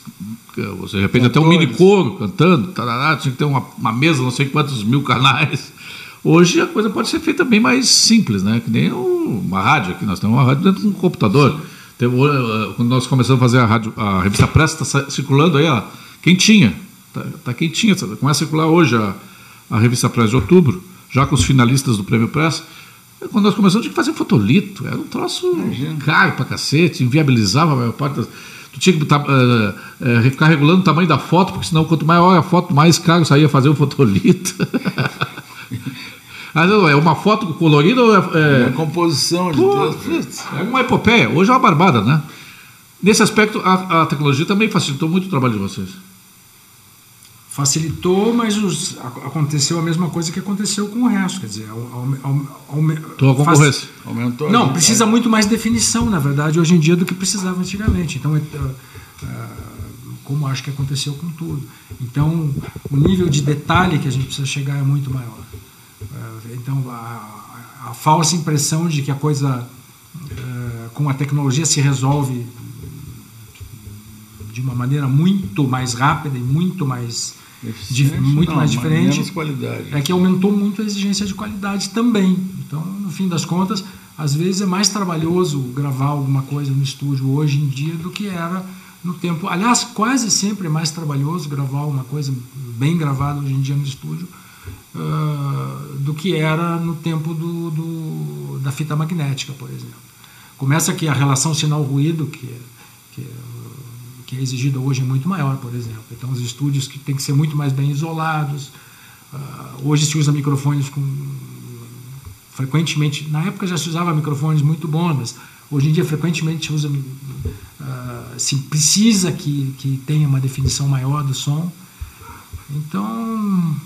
você de repente até um Cantores. mini coro cantando, tarará, tinha que ter uma, uma mesa, não sei quantos mil canais. Hoje a coisa pode ser feita bem mais simples, né? Que nem uma rádio aqui, nós temos uma rádio dentro de um computador. Tem, uh, quando nós começamos a fazer a, rádio, a revista Press, está circulando aí, ó, quentinha. Tá, tá quentinha, começa a circular hoje a, a revista Press de outubro, já com os finalistas do Prêmio Press. Quando nós começamos, tinha que fazer fotolito. Era um troço caro pra cacete, inviabilizava a maior parte das. Tu tinha que eh, eh, ficar regulando o tamanho da foto, porque senão quanto maior a foto, mais caro saía fazer o fotolito. Não, é uma foto colorida ou é, é- Uma composição de Pô, é uma epopeia. Hoje é uma barbada, né? Nesse aspecto, a, a tecnologia também facilitou muito o trabalho de vocês. Facilitou, mas os- a- aconteceu a mesma coisa que aconteceu com o resto. Quer dizer, Tua faz- concorrência. aumentou. a Não, gente- precisa muito mais definição, na verdade, hoje em dia do que precisava antigamente. Então, é, é, é, como acho que aconteceu com tudo. Então, o nível de detalhe que a gente precisa chegar é muito maior. É, Então, a, a falsa impressão de que a coisa é, com a tecnologia se resolve de uma maneira muito mais rápida e muito mais Eficiente, muito não, mais diferente. menos qualidade. É que aumentou muito a exigência de qualidade também. Então, no fim das contas, às vezes é mais trabalhoso gravar alguma coisa no estúdio hoje em dia do que era no tempo. Aliás, quase sempre é mais trabalhoso gravar uma coisa bem gravada hoje em dia no estúdio uh, do que era no tempo do, do, da fita magnética, por exemplo. Começa que a relação sinal-ruído, que, que, que é exigida hoje, é muito maior, por exemplo. Então, os estúdios que têm que ser muito mais bem isolados. Uh, hoje se usa microfones com frequentemente, na época já se usava microfones muito bons, mas hoje em dia frequentemente se usa, uh, se precisa que, que tenha uma definição maior do som. Então,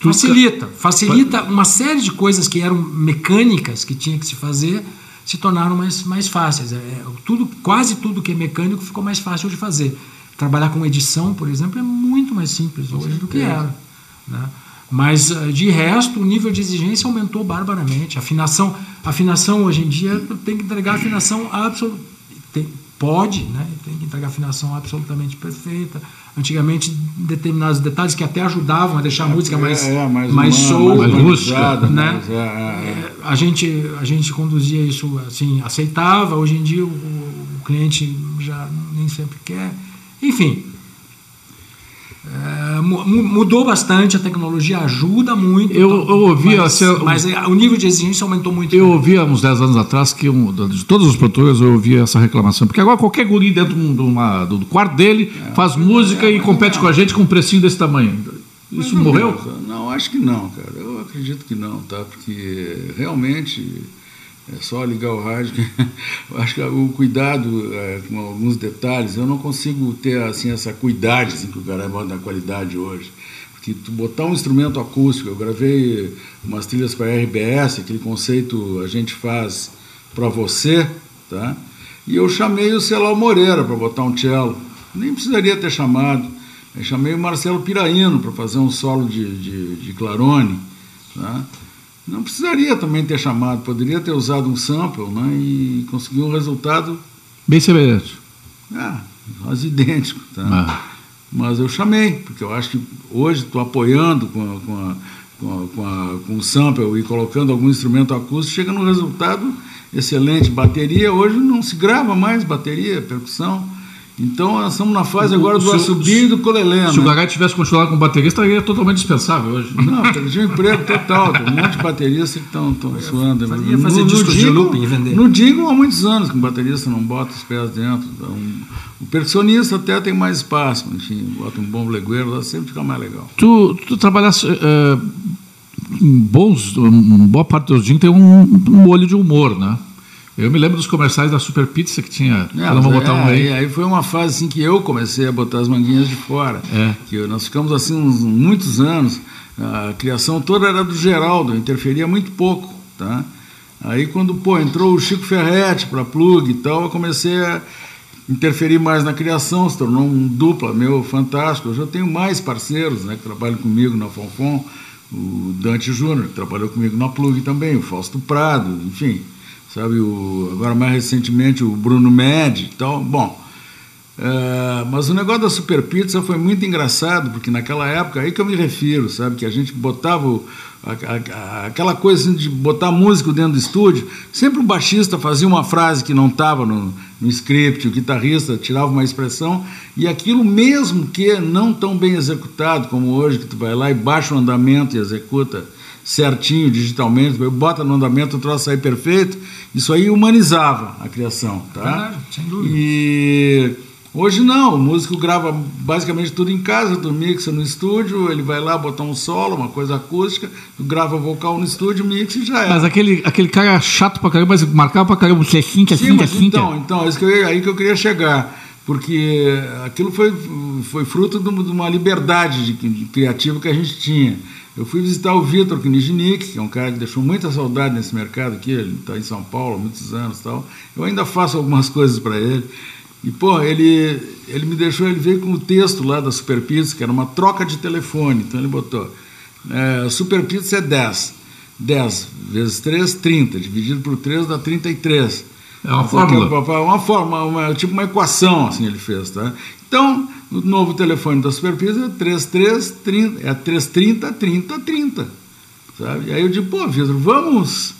facilita, facilita uma série de coisas que eram mecânicas que tinha que se fazer se tornaram mais, mais fáceis. É, tudo, quase tudo que é mecânico ficou mais fácil de fazer. Trabalhar com edição, por exemplo, é muito mais simples hoje do que era. Né? Mas de resto, o nível de exigência aumentou barbaramente. A afinação, a afinação hoje em dia tem que entregar afinação absoluta. Pode, né? tem que entregar afinação absolutamente perfeita. Antigamente, determinados detalhes que até ajudavam a deixar a música mais, é, é, mais, mais soul, mais rústica, né? é. a, gente, a gente conduzia isso assim, aceitava. Hoje em dia, o, o cliente já nem sempre quer. Enfim, é, mudou bastante, a tecnologia ajuda muito. Eu, eu ouvi. Mas, assim, mas o nível de exigência aumentou muito. Eu ouvi há uns 10 anos atrás que um, de todos os produtores eu ouvia essa reclamação. Porque agora qualquer guri dentro de uma, do quarto dele é, faz música é, e compete não. com a gente com um precinho desse tamanho. Isso não, morreu? Não, acho que não, cara. Eu acredito que não, tá? Porque realmente é só ligar o rádio. acho que o cuidado é, com alguns detalhes, eu não consigo ter assim essa cuidade assim, que o cara manda na qualidade hoje. Porque tu botar um instrumento acústico, eu gravei umas trilhas para RBS, aquele conceito a gente faz para você, tá? E eu chamei o Celal Moreira para botar um cello. Nem precisaria ter chamado. Eu chamei o Marcelo Piraíno para fazer um solo de, de, de clarone, tá? Não precisaria também ter chamado, poderia ter usado um sample né, e conseguir um resultado. Bem semelhante. Ah, quase idêntico. Tá? Ah. Mas eu chamei, porque eu acho que hoje estou apoiando com, a, com, a, com, a, com, a, com o sample e colocando algum instrumento acústico, chega num resultado excelente. Bateria, hoje não se grava mais bateria, percussão. Então nós estamos na fase agora do assobio e do colelé. Se né? o Gagai tivesse continuado como baterista, estaria totalmente dispensável hoje. Não, perdi o emprego total. Tem um monte de bateristas que estão suando. Ia fazer no, discos de looping e vender. No Dingo há muitos anos que o baterista não bota os pés dentro. Então, o percussionista até tem mais espaço, enfim, bota um bom legueiro, lá sempre fica mais legal. Tu, tu trabalhaste. Uh, bons, uma boa parte dos Dingo tem um, um olho de humor, né? Eu me lembro dos comerciais da Super Pizza que tinha. É, vamos botar é, aí. aí foi uma fase assim que eu comecei a botar as manguinhas de fora. É. Que nós ficamos assim uns, muitos anos. A criação toda era do Geraldo, interferia muito pouco, tá? Aí quando pô, entrou o Chico Ferretti para plug e tal, eu comecei a interferir mais na criação, se tornou um dupla meu fantástico. Hoje eu tenho mais parceiros, né, que trabalham comigo na Fonfon, o Dante Júnior, que trabalhou comigo na plug também, o Fausto Prado, enfim sabe? O, agora mais recentemente o Bruno Med tal. Bom, é, mas o negócio da Super Pizza foi muito engraçado, porque naquela época, aí que eu me refiro, sabe? Que a gente botava o, a, a, aquela coisa assim de botar músico dentro do estúdio, sempre o baixista fazia uma frase que não estava no, no script, o guitarrista tirava uma expressão, e aquilo mesmo que não tão bem executado como hoje, que tu vai lá e baixa o andamento e executa certinho digitalmente, bota no andamento, o troço sair perfeito, isso aí humanizava a criação. Tá? Verdade, sem dúvida. E hoje não, o músico grava basicamente tudo em casa, tu mixa no estúdio, ele vai lá botar um solo, uma coisa acústica, tu grava vocal no estúdio, mixa e já é. Mas aquele, aquele cara chato pra caramba, mas marcava pra caramba, você cinta, Sim, cinta, cinta. Então, então, isso que eu, aí que eu queria chegar porque aquilo foi, foi fruto de uma liberdade de, de criativa que a gente tinha. Eu fui visitar o Vitor Kniznik, que é um cara que deixou muita saudade nesse mercado aqui, ele está em São Paulo há muitos anos e tal. Eu ainda faço algumas coisas para ele. E, pô, ele, ele me deixou, ele veio com o texto lá da Super Pizza, que era uma troca de telefone. Então ele botou: é, Super Pizza é 10. 10 vezes 3, 30. Dividido por 3 dá 33. É uma Essa fórmula. é Uma, forma, uma- tipo uma equação, assim ele fez, tá? Então, o novo telefone da Superpizza é 3330, é 330 30 30, sabe? Aí eu digo, pô, Vitor, vamos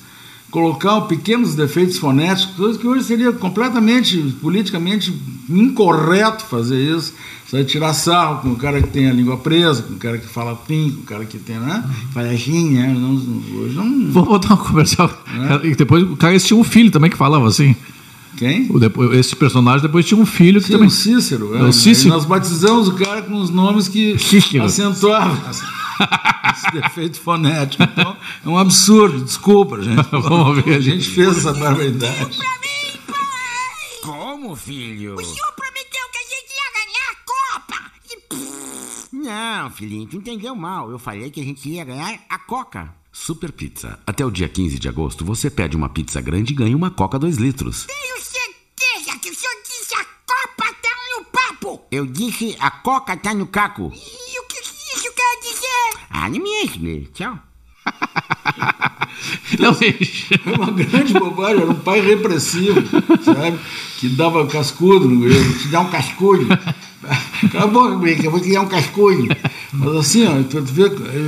colocar pequenos defeitos fonéticos, coisas que hoje seria completamente politicamente incorreto fazer isso, sabe? tirar sarro com o cara que tem a língua presa, com o cara que fala pim, com o cara que tem, né? Fala assim, né? Não, hoje não... Vou botar um comercial. E depois o cara tinha um filho também que falava assim. Quem? O depois- Esse personagem depois tinha um filho que Sim, também. o Cícero. É o é. Cícero. Nós batizamos o cara com os nomes que Cícero. acentuavam esse defeito fonético. Então, é um absurdo, desculpa, gente. Vamos ver A gente fez essa barbaridade. Pai! Como, filho? O senhor prometeu que a gente ia ganhar a Copa! E Não, filhinho, tu entendeu mal. Eu falei que a gente ia ganhar a Coca. Super Pizza. Até o dia 15 de agosto, você pede uma pizza grande e ganha uma Coca 2 litros. tenho certeza que o senhor disse a Copa tá no papo! Eu disse a Coca tá no caco. E o que isso quer dizer? Ah, não me enche, tchau. Não, gente. É uma grande bobagem, era um pai repressivo, sabe? Que dava cascudo, no- eu te dar um cascudo. Cala a boca, Brica, eu vou dar um cascudo. Mas assim, ó,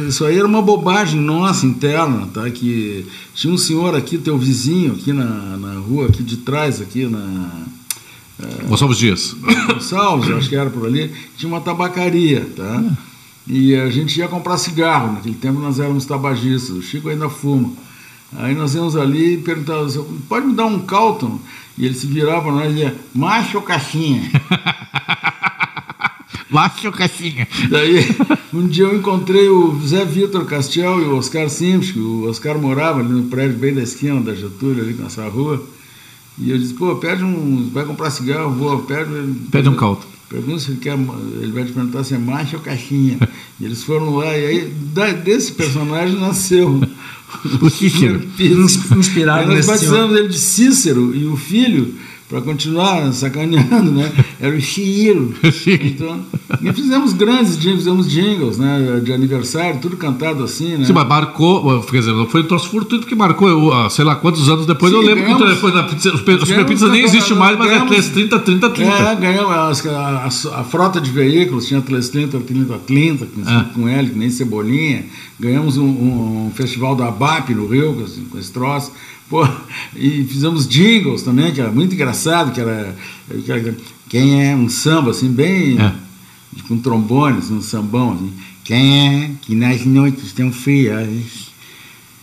isso aí era uma bobagem nossa, interna, tá? Que tinha um senhor aqui, teu vizinho, aqui na, na rua, aqui de trás, aqui na. Gonçalves Dias. Gonçalves, acho que era por ali, tinha uma tabacaria, tá? E a gente ia comprar cigarro, naquele tempo nós éramos tabagistas, o Chico ainda fuma. Aí nós íamos ali e perguntávamos, pode me dar um Calton? E ele se virava para nós e dizia, macho ou caixinha? Lache ou caixinha? Daí, um dia eu encontrei o Zé Vitor Castiel e o Oscar Simples, que o Oscar morava ali no prédio bem da esquina da Getúlio, ali nessa rua. E eu disse, pô, pede um. Vai comprar cigarro, vou, pede. Pede um caldo. Pergunta se ele quer. Ele vai te perguntar se é macho ou caixinha. E eles foram lá, e aí da- desse personagem nasceu O Cícero. Inspirado Aí nós nesse batizamos ele de Cícero e o filho, para continuar sacaneando, né? Era o Chiro. Então, e fizemos grandes jingles, fizemos jingles, né? De aniversário, tudo cantado assim, né? Sim, mas marcou, quer dizer, não foi um troço fortuito que marcou, eu, ah, sei lá quantos anos depois, Sim, eu lembro que o ganhamos- telefone da pizza, o Super ganhamos Pizza nem existe mais, mas é ganhamos- 330, 30, 30. É, ganhamos a, a, a- a frota de veículos, tinha 330, 30, 30, com, É. com L, que nem Cebolinha. Ganhamos um, um- um festival da ABAP no Rio, com esse troço. Pô, e fizemos jingles também, que era muito engraçado, que era, que era- quem é um samba, assim, bem É. com trombones, um sambão, assim. Quem é que nas noites tão frias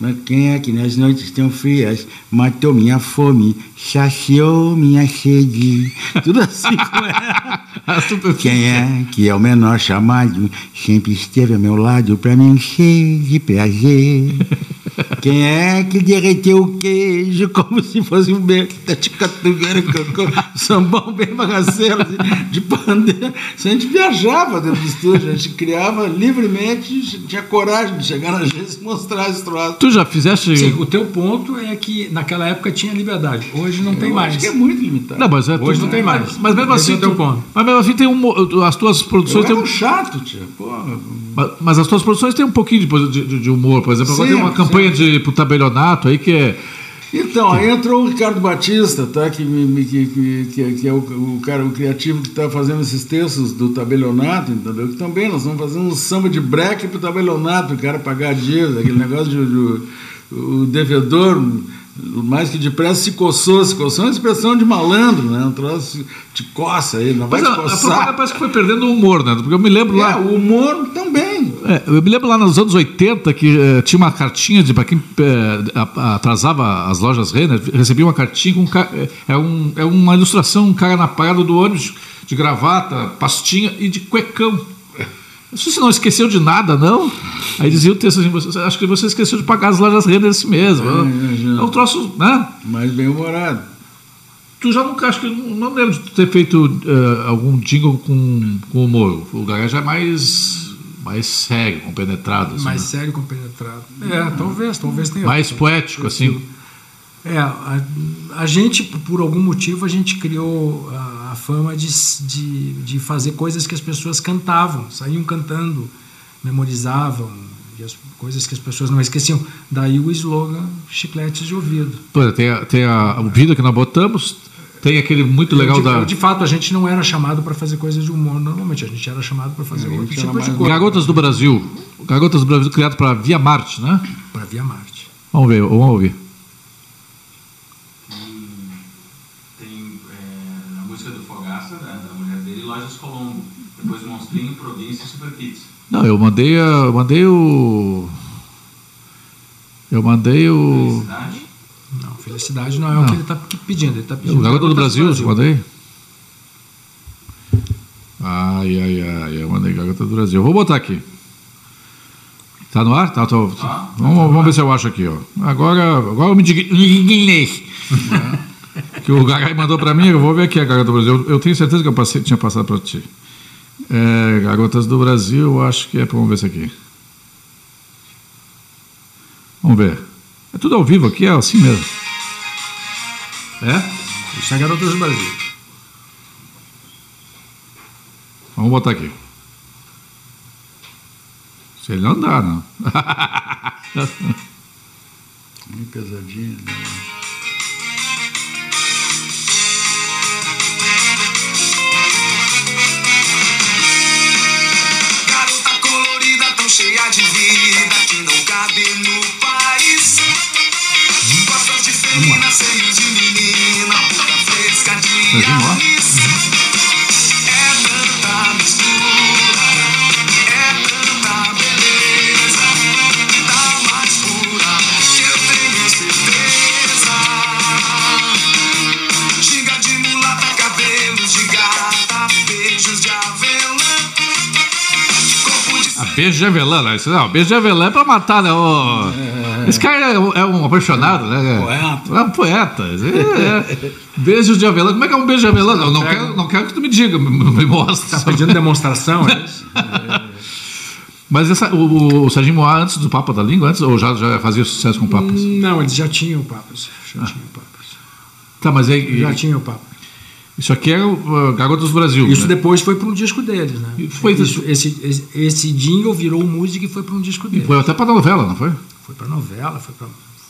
mas quem é que nas noites tão frias matou minha fome, saciou minha sede? Tudo assim como é. A Super Quem é que é o menor chamado, sempre esteve ao meu lado pra me encher de prazer? Quem é que derreteu o queijo como se fosse um beco? Sambão bem bagaceiro, assim, de pandeiro. A gente viajava dentro do estúdio, a gente criava livremente, tinha coragem de chegar na agência e mostrar esse troço. Tu já fizeste. Sim, o teu ponto é que naquela época tinha liberdade. Hoje não tem Eu mais. Acho que é muito limitado. Não, mas é Hoje não tem mais. Mas, mas mesmo assim, é teu ponto. mas mesmo assim tem um, as tuas Eu produções era têm um chato, tia. Porra. mas- mas as tuas produções têm um pouquinho de, de, de humor, por exemplo, agora Sim, tem uma sim. campanha pro tabelionato aí que é Então, aí entrou o Ricardo Batista, tá? que, me- que, que, que- é o, o cara, o criativo que está fazendo esses textos do tabelionato, entendeu? Que também nós vamos fazer um samba de breque pro tabelionato, o cara pagar dívida, aquele negócio de, de- o devedor, mais que depressa se coçou, se coçou é uma expressão de malandro, né? Um troço te coça aí, não vai Mas a, te a coçar. propaganda parece que foi perdendo o humor, né? Porque eu me lembro É, lá. o humor também. É, eu me lembro lá nos anos 80 que eh, tinha uma cartinha de para quem eh, a- atrasava as lojas Renner, recebia uma cartinha com é, é, um, é uma ilustração, um cara na parada do ônibus de gravata, pastinha e de cuecão. Você não esqueceu de nada, não? Aí dizia o texto assim, você, acho que você esqueceu de pagar as lojas Renner esse mesmo. É, é, É um troço, né? Mais bem humorado. Tu já nunca, acho que não, lembro de ter feito eh, algum jingle com, com humor. O Gaga já é mais, mais sério, compenetrado. Assim, Mais né? sério compenetrado. É, talvez, talvez tenha. mais poético, assim. É, a, a gente, por algum motivo, a gente criou a, a fama de, de, de fazer coisas que as pessoas cantavam, saíam cantando, memorizavam, e as coisas que as pessoas não esqueciam. Daí o slogan chicletes de ouvido. Pô, tem a, tem a, o vídeo que nós botamos, tem aquele muito legal de, da. de fato, a gente não era chamado para fazer coisas de humor normalmente, a gente era chamado para fazer gente outro tipo de mais- coisa. Garotas do Brasil. Garotas do Brasil criado para Via Marte, né? Para Via Marte. Vamos ver, vamos ouvir. E Super Kids. Não, eu mandei, a, eu mandei o. Eu mandei o. Felicidade. Não, felicidade não é o que ele está pedindo. Ele está pedindo. O Garoto do Garotas Brasil, eu mandei. Ai, ai, ai, eu mandei Garota do Brasil. Vou botar aqui. Tá no ar? Tá, tô- vamos, vamos ver se eu acho aqui, ó. Agora, agora eu me indignei. que o Gagai mandou para mim, eu vou ver aqui a Garota do Brasil. Eu, eu tenho certeza que eu passei- tinha passado para ti. É, Garotas do Brasil, acho que é. Vamos ver isso aqui. Vamos ver. É tudo ao vivo aqui, é assim mesmo. É? Isso é Garotas do Brasil. Vamos botar aqui. Se ele não dá, não. Bem pesadinho. né? Cheia de vida que não cabe no país. Costas de femina, seios de menina, boca fresca de Mas beijo de avelã, não. Isso não. Beijo de avelã é pra matar, né? Ô, Esse cara é um, é um apaixonado, né? Poeta. É um poeta. É. Beijos de avelã. Como é que é um beijo de avelã? Não, não, quero, não quero que tu me diga, me, mostre. Está pedindo demonstração, é isso? Mas essa, o, o, o Serginho Moá, antes do Papa da Língua, antes, ou já, já fazia sucesso com papas? Não, eles já tinham papas. Já tinham papas. Tá, mas aí, Já tinham papas. Isso aqui é o uh, Garotos do Brasil. Isso né? depois foi para um disco deles, né? E foi- Isso, esse, esse, esse jingle virou música e foi para um disco E deles. foi até pra novela, não foi? Foi para novela, foi para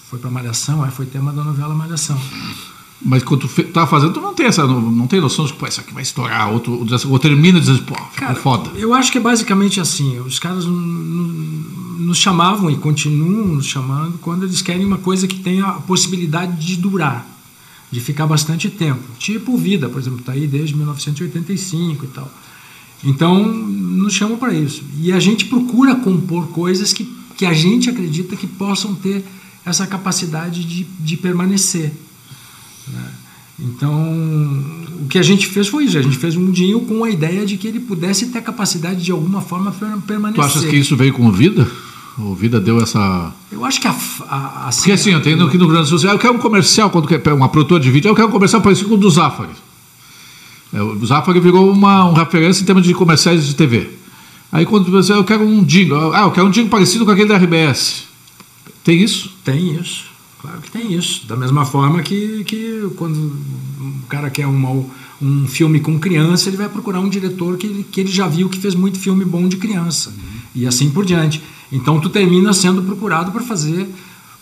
foi para Malhação, é, foi tema da novela Malhação. Mas quando tu tá fazendo, tu não tem essa, não, não tem noção de que pô, isso aqui vai estourar, ou, tu, ou termina dizendo, pô, ficou Cara, foda. Eu acho que é basicamente assim. Os caras nos chamavam e continuam nos chamando quando eles querem uma coisa que tenha a possibilidade de durar, de ficar bastante tempo. Tipo Vida, por exemplo, está aí desde 1985 e tal. Então, nos chamam para isso. E a gente procura compor coisas que, que a gente acredita que possam ter essa capacidade de, de permanecer. né? Então, o que a gente fez foi isso. A gente fez um jingle com a ideia de que ele pudesse ter capacidade de alguma forma per- Tu permanecer. achas que isso veio com Vida? O Vida deu essa. Eu acho que a, a, a Porque assim, eu tenho aqui no Grande Sul, eu quero um comercial, quando quer uma produtora de vídeo, eu quero um comercial parecido com o do Zafari. É, o Zafari virou uma um referência em termos de comerciais de TV. Aí quando você, eu quero um jingle, ah, eu quero um jingle parecido com aquele da RBS. Tem isso? Tem isso, claro que tem isso. Da mesma forma que, que quando um cara quer uma, um filme com criança, ele vai procurar um diretor que ele, que ele já viu que fez muito filme bom de criança. E assim por diante. Então tu termina sendo procurado para fazer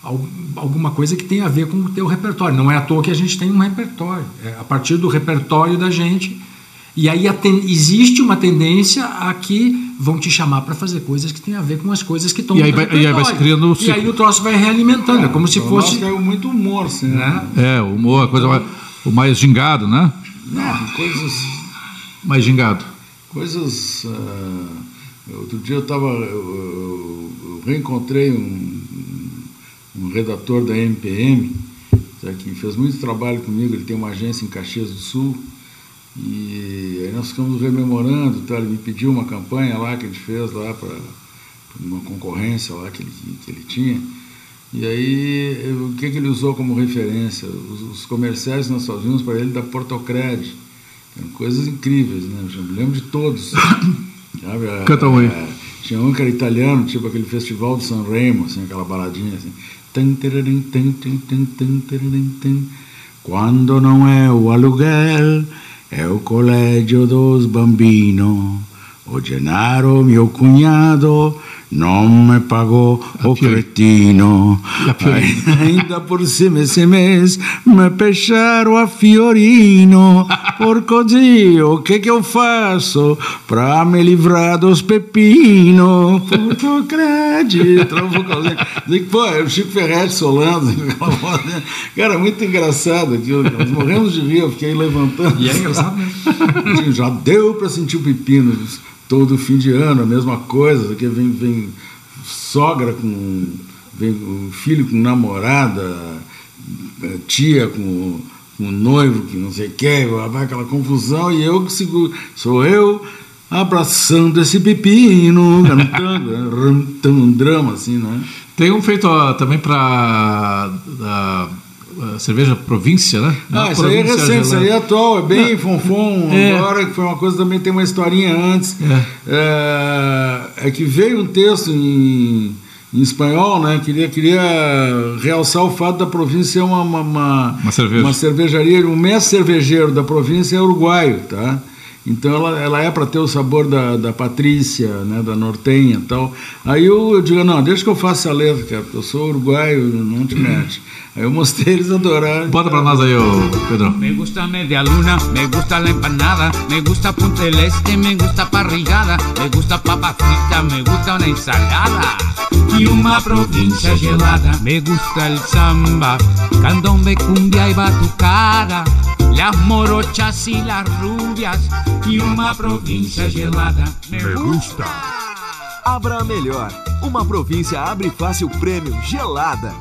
al- alguma coisa que tenha a ver com o teu repertório. Não é à toa que a gente tem um repertório. É a partir do repertório da gente. E aí existe uma tendência a que vão te chamar para fazer coisas que têm a ver com as coisas que estão E aí no vai- e aí vai se criando o E ciclo. aí o troço vai realimentando. É como se Então, fosse. Caiu muito humor, assim, né? Né? É, o humor, a coisa mais, o mais gingado, né? Não, coisas. Mais gingado. Coisas. ah, outro dia eu estava. Eu, eu- eu reencontrei um, um redator da MPM, que fez muito trabalho comigo, ele tem uma agência em Caxias do Sul. E aí nós ficamos rememorando, tá, ele me pediu uma campanha lá que gente fez lá para uma concorrência lá que ele, que ele tinha. E aí, eu- o que, que ele usou como referência? Os, os comerciais que nós fazíamos para ele da Portocred. Eram coisas incríveis, né? Eu me lembro de todos. Sabe? Canta aí. a- tinha um que era italiano, tipo aquele festival de San Remo, assim, aquela baladinha assim. Quando não é o aluguel, é o colégio dos bambinos. O Gennaro, meu cunhado, não me pagou o cretino. Ainda por cima esse mês me fecharam a Fiorino. Porco o que que eu faço pra me livrar dos pepinos? Porco vocalzinho. Digo, Pô, é o Chico Ferretti solando. né? Cara, muito engraçado aquilo. Nós morremos de rir, eu fiquei levantando. E é engraçado mesmo. Sim, Já deu para sentir o pepino todo fim de ano, a mesma coisa, que vem, vem sogra com. vem filho com namorada, eh, tia com, com noivo que não sei o que, vai aquela confusão, e eu que seguro, sou eu abraçando esse pepino, cantando, um drama assim, né? Tem um feito ó, também para a cerveja província, né? Não Ah, isso aí é recente, isso aí é atual, é bem fonfon É. agora, que foi uma coisa também, tem uma historinha antes. É, é que veio um texto em, em espanhol, né? Queria, queria realçar o fato da província ser uma, uma, uma, Uma cerveja. uma cervejaria, o mestre cervejeiro da província é uruguaio, tá? Então ela, ela é para ter o sabor da, da Patrícia, né, da Nortenha e tal. Aí eu, eu digo, não, deixa que eu faça a letra, cara, porque eu sou uruguaio, não te mete. Aí eu mostrei, eles adoraram. Bota para nós aí, ô Pedro. Me gusta media luna, me gusta la empanada, me gusta Punta del Este, me gusta parrillada, me gusta papa frita, me gusta una ensalada y una provincia gelada. Me gusta el samba, candombe, cumbia y batucada, las morochas y las rubias y una provincia gelada. Me gusta. Abra melhor. Uma província abre fácil prêmio gelada.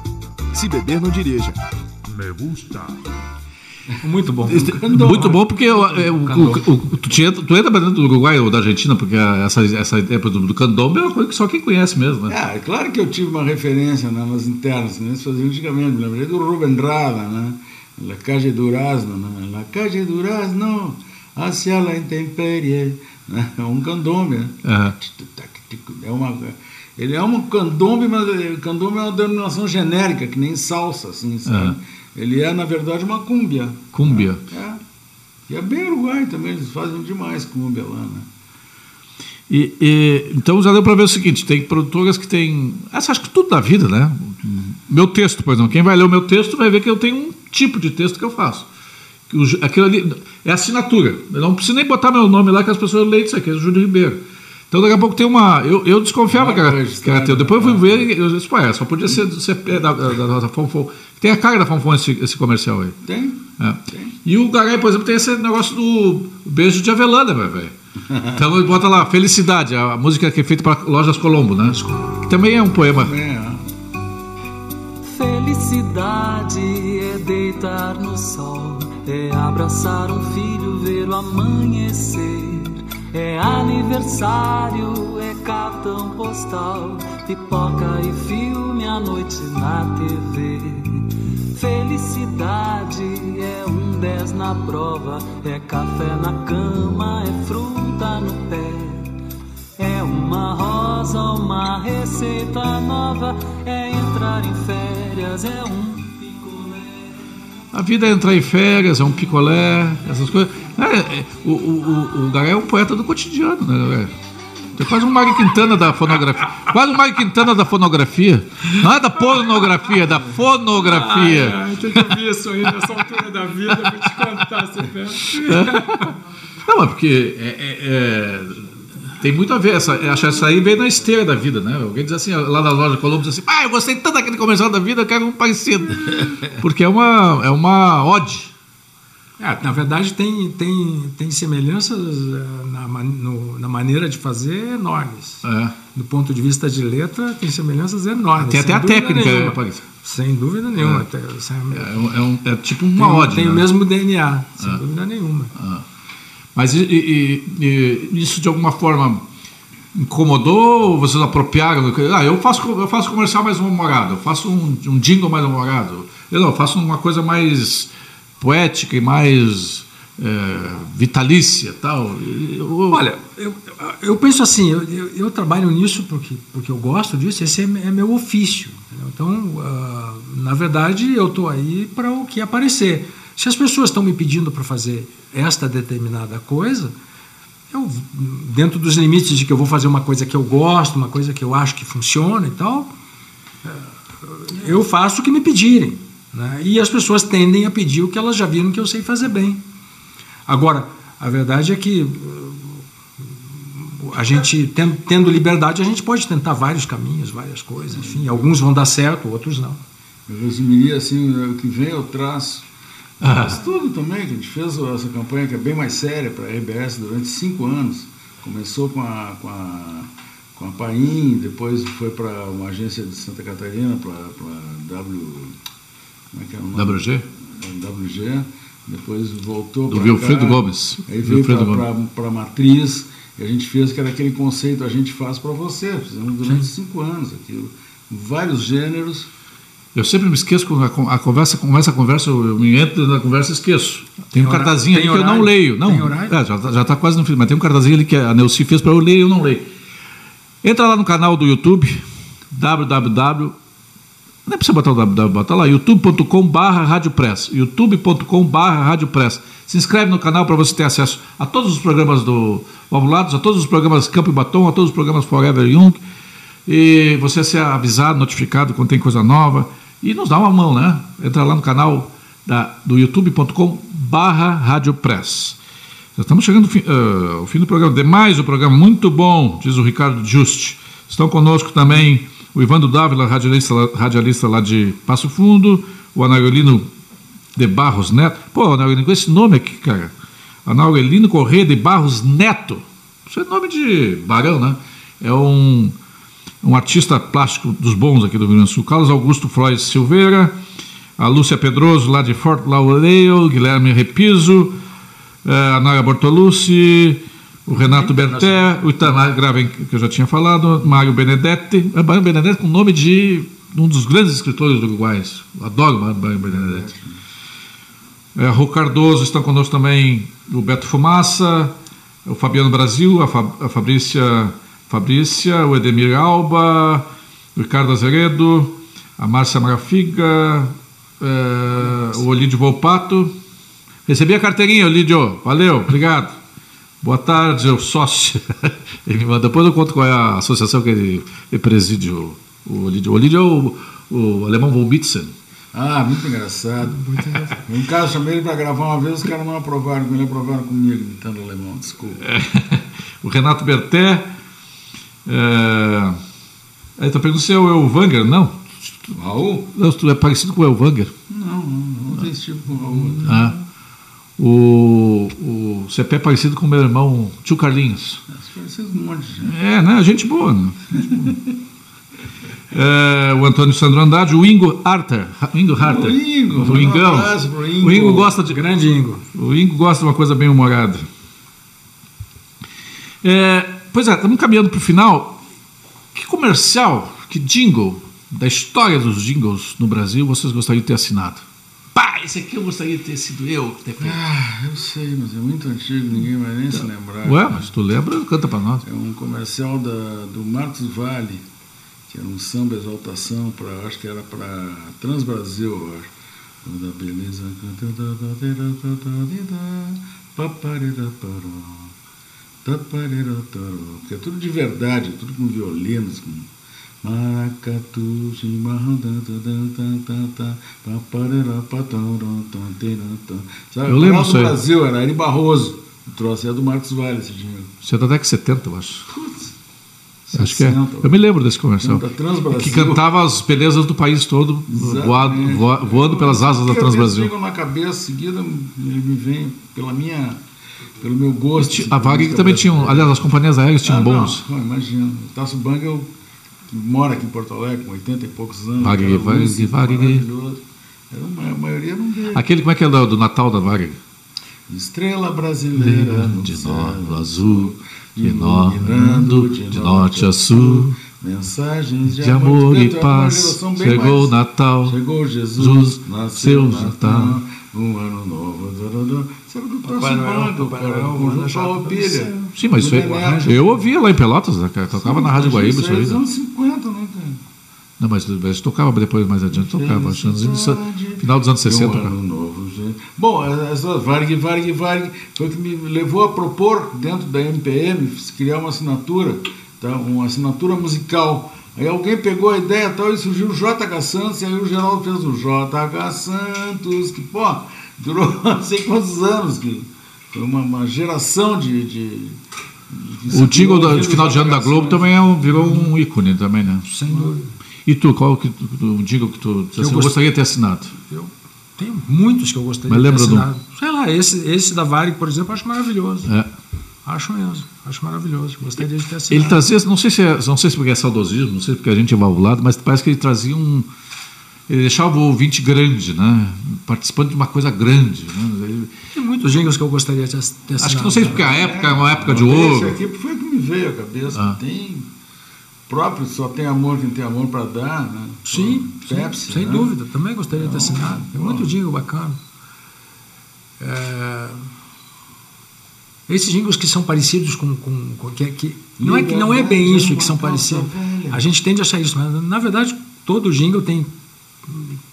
Se beber, não dirija. Me gusta. Muito bom. Muito bom porque o, é, o- o- o- tu, tinha, tu entra pra dentro do Uruguai ou da Argentina, porque essa, essa ideia do, do candombe é uma coisa que só quem conhece mesmo, né? Ah, é claro que eu tive uma referência né, nas internas, né, eles faziam antigamente, me lembrei do Rubem Rada, né? La Calle Durazno, né? La Calle Durazno, hacia la intemperie, né? É um candombe, né? É uma, ele é um candombe, mas eh, candombe é uma denominação genérica, que nem salsa, assim, sabe? Aham. Ele é, na verdade, uma cúmbia. Cúmbia. É. E é bem uruguai também, eles fazem demais cúmbia lá, né? E, e- então já deu para ver o seguinte: tem produtoras que têm. Essa acho que tudo da vida, né? Meu texto, por exemplo. Quem vai ler o meu texto vai ver que eu tenho um tipo de texto que eu faço. Aquilo ali é assinatura. Eu não preciso nem botar meu nome lá que as pessoas leem isso aqui, é o Júlio Ribeiro. Então daqui a pouco tem uma. Eu, eu desconfiava que era, que era teu. Depois eu fui ver e eu disse, pô, é, só podia ser, ser é, da, da, da, da Fonfon. Tem a cara da Fonfon esse, esse comercial aí. Tem? É. E o Garay, por exemplo, tem esse negócio do beijo de avelã, né, velho? Então ele bota lá, Felicidade, a música que é feita para Lojas Colombo, né? Que também é um poema. É, Felicidade é deitar no sol, é abraçar um filho, ver o amanhecer. É aniversário, é cartão postal, pipoca e filme à noite na TV. Felicidade é um 10 na prova, é café na cama, é fruta no pé. É uma rosa, uma receita nova, é entrar em férias, é um A vida é entrar em férias, é um picolé, essas coisas. É, é, o, o, o, Garay é um poeta do cotidiano, né, velho? É quase um Mário Quintana da fonografia. Quase um Mário Quintana da fonografia. Não é da pornografia, é da fonografia. Ah, tinha que ouvir isso aí nessa altura da vida pra te contar, você pensa. Não, mas porque é, é, é, tem muito a ver. Essa, eu acho que essa aí veio na esteira da vida, né? Alguém diz assim, lá na loja Colombo, diz assim, ah, eu gostei tanto daquele comercial da vida, eu quero um parecido. Porque é uma, é uma ode. É, na verdade, tem, tem, tem semelhanças eh, na, no- na maneira de fazer enormes. É. Do ponto de vista de letra, tem semelhanças enormes. Tem até a técnica, nenhuma. né, Paris? Sem dúvida nenhuma. É. até- sem- É, um- é um- é tipo uma tem, ode. Tem né? o mesmo DNA, sem dúvida nenhuma. Mas e- e- e- isso de alguma forma incomodou ou vocês apropriaram? Ah, eu faço, eu faço comercial mais humorado, eu faço um, um jingle mais humorado. Eu não, eu faço uma coisa mais poética e mais é, vitalícia tal. Eu- Olha, eu, eu penso assim, eu, eu, trabalho nisso porque, porque eu gosto disso, esse é, é meu ofício. entendeu? Então, ah, na verdade, eu estou aí para o que aparecer. Se as pessoas estão me pedindo para fazer esta determinada coisa, eu, dentro dos limites de que eu vou fazer uma coisa que eu gosto, uma coisa que eu acho que funciona e tal, eh, eu faço o que me pedirem. Né? E as pessoas tendem a pedir o que elas já viram que eu sei fazer bem. Agora, a verdade é que uh, a gente, ten- tendo liberdade, a gente pode tentar vários caminhos, várias coisas. Enfim, alguns vão dar certo, outros não. Eu resumiria assim, o que vem eu traço. Ah. Mas tudo também, que a gente fez essa campanha que é bem mais séria para a RBS durante cinco anos. Começou com a, com a, com a Paim, depois foi para uma agência de Santa Catarina, para a W. Como é que é o nome? WG? WG. Depois voltou Do pra Wilfredo Gomes. Aí veio Wilfredo para a Matriz. E a gente fez que era aquele conceito, a gente faz para você. Fizemos durante cinco anos aquilo. Vários gêneros. Eu sempre me esqueço quando a, a conversa começa a conversa, eu eu me entro na conversa e esqueço. Tem, Tem um hora- cartazinho ali que eu não horário? leio. Não, Tem horário? é, já, tá- já tá quase no fim, mas tem um cartazinho ali que a Neuci fez para eu ler e eu não leio. Entra lá no canal do YouTube, www. Não é precisa botar o www, bota lá, youtube.com.br radiopress. youtube.com.br radiopress. Se inscreve no canal para você ter acesso a todos os programas do Valvulados, a todos os programas Campo e Batom, a todos os programas Forever Young. E você ser avisado, notificado quando tem coisa nova. E nos dá uma mão, né? Entra lá no canal da, do youtube.com barra radiopress. Já estamos chegando fim, ah, ao fim do programa. Demais o programa, muito bom, diz o Ricardo Juste. Estão conosco também o Ivandro Dávila, radialista, radialista lá de Passo Fundo, o Anaurelino de Barros Neto. Pô, Anaurelino, com esse nome aqui, cara. Anaurelino Corrêa de Barros Neto. Isso é nome de barão, né? É um, um artista plástico dos bons aqui do Rio Grande do Sul. Carlos Augusto Flores Silveira, a Lúcia Pedroso, lá de Fort Lauderdale, Guilherme Repiso, eh, a Nara Bortolucci, o Renato Berté, o Itamar Graven, que eu já tinha falado, Mário Benedetti. É, Mário Benedetti com o nome de um dos grandes escritores do Uruguai. Eu Adoro Mário Benedetti. É, Rô Cardoso, estão conosco também o Beto Fumaça, o Fabiano Brasil, a, Fa- a Fabrícia, Fabrícia, o Edemir Alba, o Ricardo Azeredo, a Márcia Marafiga, é, o Olídio Volpato. Recebi a carteirinha, Olídio. Valeu, obrigado. Boa tarde, o sócio. Ele manda. Depois eu conto qual é a associação que ele, ele preside, o, o Olídio. O Olídio é o, o alemão von Bitzen. Ah, muito engraçado. Muito engraçado. Um cara chamei ele para gravar uma vez, os caras não aprovaram, ele aprovaram comigo, imitando alemão, desculpa. o Renato Berté. É... Aí tá perguntando se é o Elvanger. Não. Raul? Não, tu é parecido com o Elvanger. Não, não, não tem esse tipo com o Raul. Ah. O, o CP é parecido com o meu irmão, tio Carlinhos. Parecido com um monte de gente. É, né? Gente boa, né? Gente boa. É, o Antônio Sandro Andrade, o Ingo Harter. O Ingo Harter. O Ingo, O Ingão. um Ingo. O Ingo gosta de. Grande Ingo. O Ingo gosta de uma coisa bem humorada. É, pois é, estamos caminhando para o final. Que comercial, que jingle da história dos jingles no Brasil vocês gostariam de ter assinado? Pá, esse aqui eu gostaria de ter sido eu. Ter feito. Ah, eu sei, mas é muito antigo, ninguém vai nem se lembrar. Ué, mas tu lembra, canta para nós. É um comercial da, do Marcos Vale, que era um samba exaltação para, acho que era para Transbrasil, eu acho. Da beleza porque é tudo de verdade, tudo com violinos, com maracatu? Eu lembro isso aí. Brasil, era Ari Barroso. O troço é do Marcos Vale, esse dinheiro. Isso é da década de 70, eu acho. Acho que é. 60. Eu me lembro desse comercial. Que cantava as belezas do país todo, voado, Exatamente. voa- voando pelas asas da Transbrasil. chegam na cabeça, seguida ele me vem pela minha, pelo meu gosto. A Varig também tinha, aliás, as companhias aéreas tinham ah, bons. Não, não, imagina. O Tasso Bangel, que mora aqui em Porto Alegre, com 80 e poucos anos. Maravilhoso. Era uma, a maioria não dele. Aquele, como é que é do, Natal da Varig? Estrela brasileira De céu, norte a azul, iluminando de norte a sul. Mensagens de, De amor e é uma paz, chegou o Natal, Chegou Jesus, Jesus, nasceu o Natal, Natal. Um ano novo. darará. Isso era do Tasso Papai Noel, Bangel, Papai cara, conjunto Farroupilha. Sim, mas isso aí, Do Neneco. eu ouvia lá em Pelotas, né, cara? Tocava na Rádio Guaíba isso aí. Dos né? anos 50, né, cara? Não, mas, mas tocava depois, mais adiante, tocava. acho final dos anos 60. Um cara. ano novo, gente. Bom, essa Varg, Varg, Varg foi o que me levou a propor, dentro da MPM, criar uma assinatura, tá? uma assinatura musical. Aí alguém pegou a ideia tal e surgiu o JH Santos, e aí o Geraldo fez o JH Santos, que, pô, durou não sei quantos anos, que foi uma, uma geração de. de, de O do, ouvindo de final de ano da Globo também é um- virou um ícone também, né? Sem dúvida. E tu, qual que tu- o jingle que tu Eu assim, eu gost- gostaria de ter assinado? Eu tenho muitos que eu gostaria Mas de ter lembra do- assinado. Sei lá, esse, esse da Varig, por exemplo, eu acho maravilhoso. É. Acho mesmo, acho maravilhoso. Gostaria de ter Ele assinado. trazia, não sei se é, não sei se porque é saudosismo, não sei se porque a gente é valvulado, mas parece que ele trazia um ele deixava o ouvinte grande, né? Participando de uma coisa grande, né? Ele- Tem muitos jingles que eu gostaria de ter assinado. acho que não sei se porque a época é uma época de Esse ouro. aqui foi o que me veio à cabeça. Ah. Tem próprio, só tem amor quem tem amor para dar, né? Sim, sim, Pepsi, sem né? dúvida. Também gostaria de ter assinado. Tem muito jingle bacana. É, Esses jingles que são parecidos com. com, com que, que- não, é que, não é bem isso que são parecidos. A gente tende a achar isso, mas na verdade todo jingle tem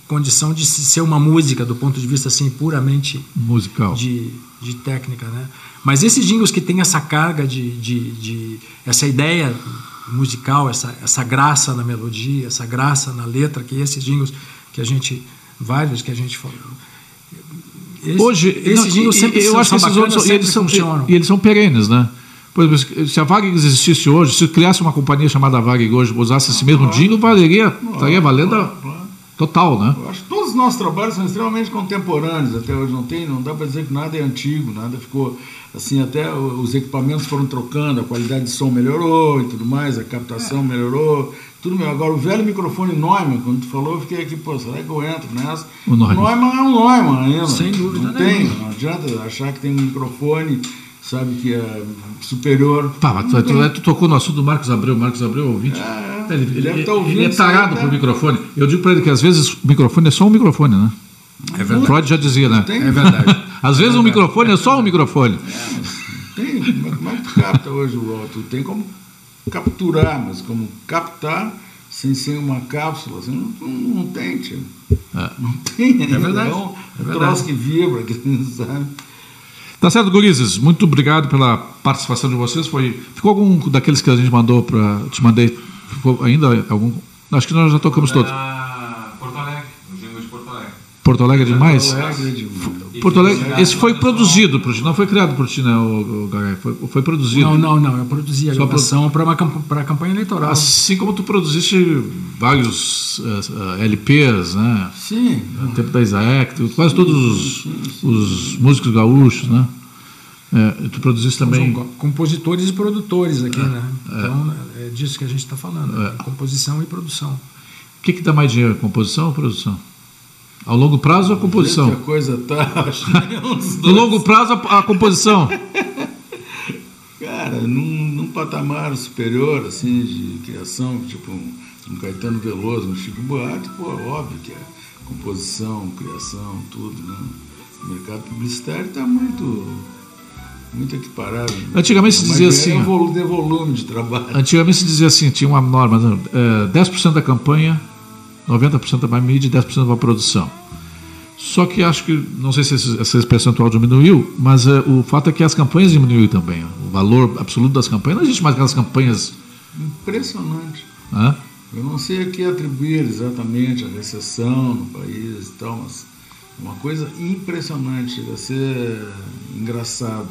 condição de se- ser uma música do ponto de vista assim puramente musical. de, de técnica, né? Mas esses jingles que tem essa carga de, de, de- essa ideia musical, essa, essa graça na melodia, essa graça na letra, que esses jingles que a gente vários que a gente falou. Esse- Hoje, esses não, sempre eu são, acho que esses outros eles são funcionam. e eles são perenes, né? Por exemplo, se a Varig existisse hoje, se criasse uma companhia chamada Varig hoje, usasse esse mesmo jingle, valeria, estaria valendo a- total, né? Eu acho que todos os nossos trabalhos são extremamente contemporâneos até hoje. Não tem, não dá para dizer que nada é antigo, nada ficou assim. Até os equipamentos foram trocando, a qualidade de som melhorou e tudo mais, a captação melhorou, tudo melhor. Agora o velho microfone Neumann, quando tu falou, eu fiquei aqui, pô, será que eu entro nessa? O Neumann. é um Neumann ainda. Sem dúvida Não tem, não adianta achar que tem um microfone, sabe que é superior. Pá, mas tu, tu- tu tocou no assunto do Marcos Abreu, Marcos Abreu é ouvinte. ele, ele deve ele- tá ouvindo ele é tarado né? por microfone. Eu digo para ele que às vezes o microfone é só um microfone, né? É verdade. Freud já dizia, né? Tem. É verdade. Às vezes um microfone é só um microfone. Tem, mas como é que tu capta hoje o alto? Tem como capturar, mas como captar sem ser uma cápsula, assim, não, não, não tem, tio. É. Não tem ainda. verdade, É um, é um verdade. troço que vibra, que, sabe? Tá certo, gurizes. Muito obrigado pela participação de vocês. Foi, ficou algum daqueles que a gente mandou para. Te mandei. Ficou ainda algum. Acho que nós já tocamos todos. Era Porto Alegre, o jingle de Porto Alegre. É demais? Porto Alegre é demais. Porto Alegre, esse foi produzido por ti, não foi criado por ti, né, o, o? Foi, foi produzido. Não, não, não. Eu produzi a gravação para uma camp- para a campanha eleitoral. Assim como tu produziste vários eh, eh, LPs, né? Sim. No tempo da Isaac, quase todos os, os músicos gaúchos, né? É, tu produziste também. São compositores e produtores aqui, né? é. Então é disso que a gente está falando, né? composição e produção. O que, que dá mais dinheiro, composição ou produção? Ao longo prazo ou a composição? a coisa tá. No longo prazo, a, a composição. Cara, num, num patamar superior, assim, de criação, tipo um, um Caetano Veloso, um Chico Buarque, pô, óbvio que é composição, criação, tudo, né? O mercado publicitário está muito, muito equiparável. Antigamente se dizia é assim, um volume, de volume de trabalho. Antigamente se dizia assim, tinha uma norma, né? é, 10% da campanha, 90% para mídia e 10% para produção. Só que acho que, não sei se esse, esse percentual diminuiu, mas é, o fato é que as campanhas diminuíram também. O valor absoluto das campanhas, não existe mais aquelas campanhas. Impressionante. Né? Eu não sei a que atribuir exatamente a recessão no país e tal, mas é uma coisa impressionante, a ser engraçado.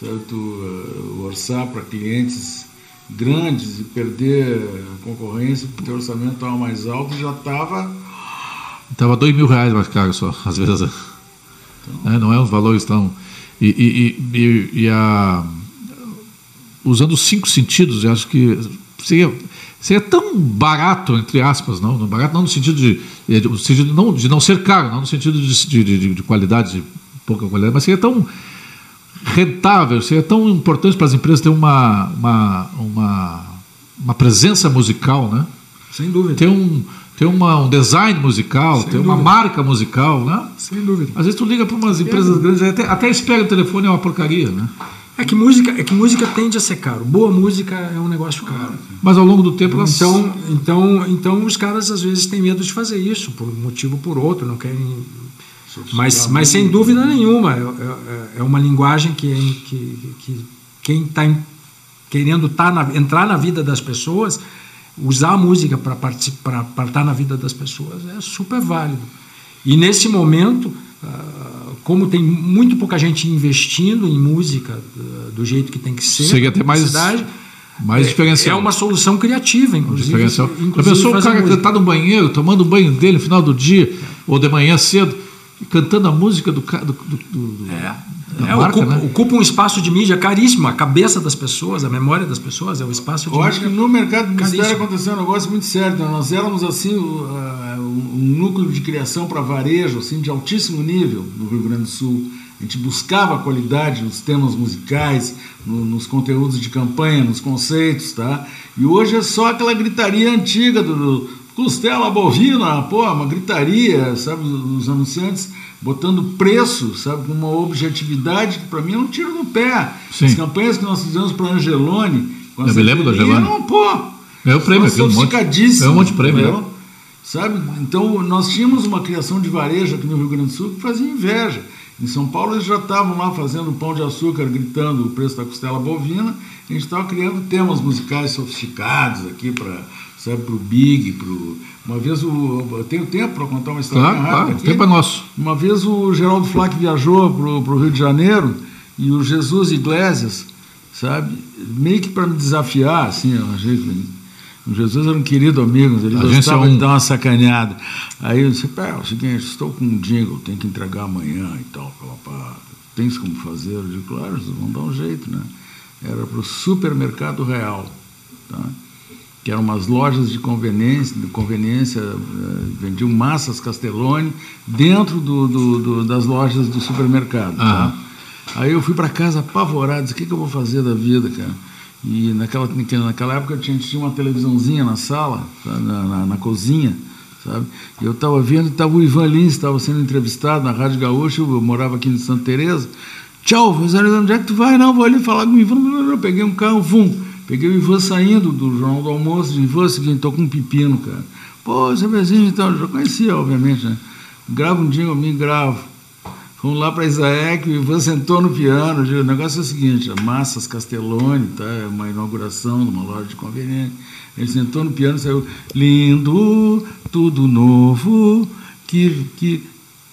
Tu eh, orçar para clientes grandes e perder concorrência porque o orçamento mais alto já estava. Estava dois mil reais mais caro só, às vezes. É, não é uns valores tão. E, e, e, e a, usando os cinco sentidos, eu acho que seria, seria tão barato, entre aspas, não, não barato não no sentido de, eh, no sentido não, de não ser caro, não no sentido de, de, de, de qualidade, de pouca qualidade, mas seria tão rentável, seria tão importante para as empresas ter uma, uma, uma, uma presença musical, né? Sem dúvida. Ter um, ter uma, um design musical, Sem ter uma dúvida. marca musical, né? Sem dúvida. Às vezes tu liga para umas empresas grandes, até, até espera o telefone é uma porcaria, né? É que música, é que música tende a ser caro. Boa música é um negócio caro. Mas ao longo do tempo elas... Então, então, então os caras às vezes têm medo de fazer isso por um motivo ou por outro, não querem Mas, mas sem dúvida nenhuma, é, é- é uma linguagem que, que, que quem está querendo tá na- entrar na vida das pessoas, usar a música para estar na vida das pessoas é super válido. E nesse momento, ah, como tem muito pouca gente investindo em música ah, do jeito que tem que ser, Seria até mais- publicidade, mais é- diferencial. É uma solução criativa, inclusive. Diferencial. Inclusive pensou o fazer cara música. cantar no banheiro, tomando o banho dele no final do dia, ou de manhã cedo, cantando a música do. Do, do, do- da É, marca, ocupa, né? ocupa um espaço de mídia caríssimo. A cabeça das pessoas, a memória das pessoas é o espaço de Eu acho que mídia. no mercado publicitário caríssimo. aconteceu um negócio muito sério. né? Nós éramos assim um núcleo de criação para varejo assim de altíssimo nível no Rio Grande do Sul. A gente buscava a qualidade nos temas musicais, no- nos conteúdos de campanha, nos conceitos, tá? E hoje é só aquela gritaria antiga do, do costela bovina, pô, uma gritaria, sabe? Os anunciantes botando preço, sabe? Com uma objetividade que para mim é um tiro no pé. Sim. As campanhas que nós fizemos para Angelone, Eu me lembro do Angelini, Angelone. eram, pô, Ganhou prêmio, nossa, viu? Um monte- ganhou um monte de prêmio, né? Sabe? Então, nós tínhamos uma criação de varejo aqui no Rio Grande do Sul que fazia inveja. Em São Paulo, eles já estavam lá fazendo pão de açúcar, gritando o preço da costela bovina. A gente estava criando temas musicais sofisticados aqui para o Big, pro... Uma vez o... Eu tenho tempo para contar uma história Claro, rápida claro, o tempo é nosso. Uma vez o Geraldo Flack viajou para o Rio de Janeiro e o Jesus Iglesias, sabe, meio que para me desafiar, assim, eu achei que o Jesus era um querido amigo, ele Agência gostava um. de dar uma sacaneada. Aí eu disse, pá, é o seguinte, estou com um jingle, tenho que entregar amanhã e tal, fala, pá, tens como fazer? Eu digo, claro, vão dar um jeito, né? Era para o supermercado real, tá? Que eram umas lojas de conveniência, de conveniência eh, vendiam massas Castellone dentro do, do- do- das lojas do supermercado. tá? Aí eu fui para casa apavorado, disse, o que, que eu vou fazer da vida, cara? E naquela, naquela época tinha, tinha uma televisãozinha na sala, tá? na, na, na cozinha, sabe? E eu estava vendo, estava o Ivan Lins, estava sendo entrevistado na Rádio Gaúcha, eu morava aqui em Santa Teresa. Tchau, Rosângela, onde é que tu vai? Não, vou ali falar com o Ivan. Eu peguei um carro, vum. Peguei o Ivan saindo do Jornal do Almoço, disse, Ivan, é seguinte, tô com um pepino, cara. Pô, esse é vizinho e tal, eu já conhecia, obviamente, né? Grava um dia, eu me gravo. Fomos lá para Isaek, o Ivan sentou no piano. O negócio é o seguinte: a Massas Castellone, tá? é uma inauguração de uma loja de conveniência. Ele sentou no piano e saiu: Lindo, tudo novo, que, que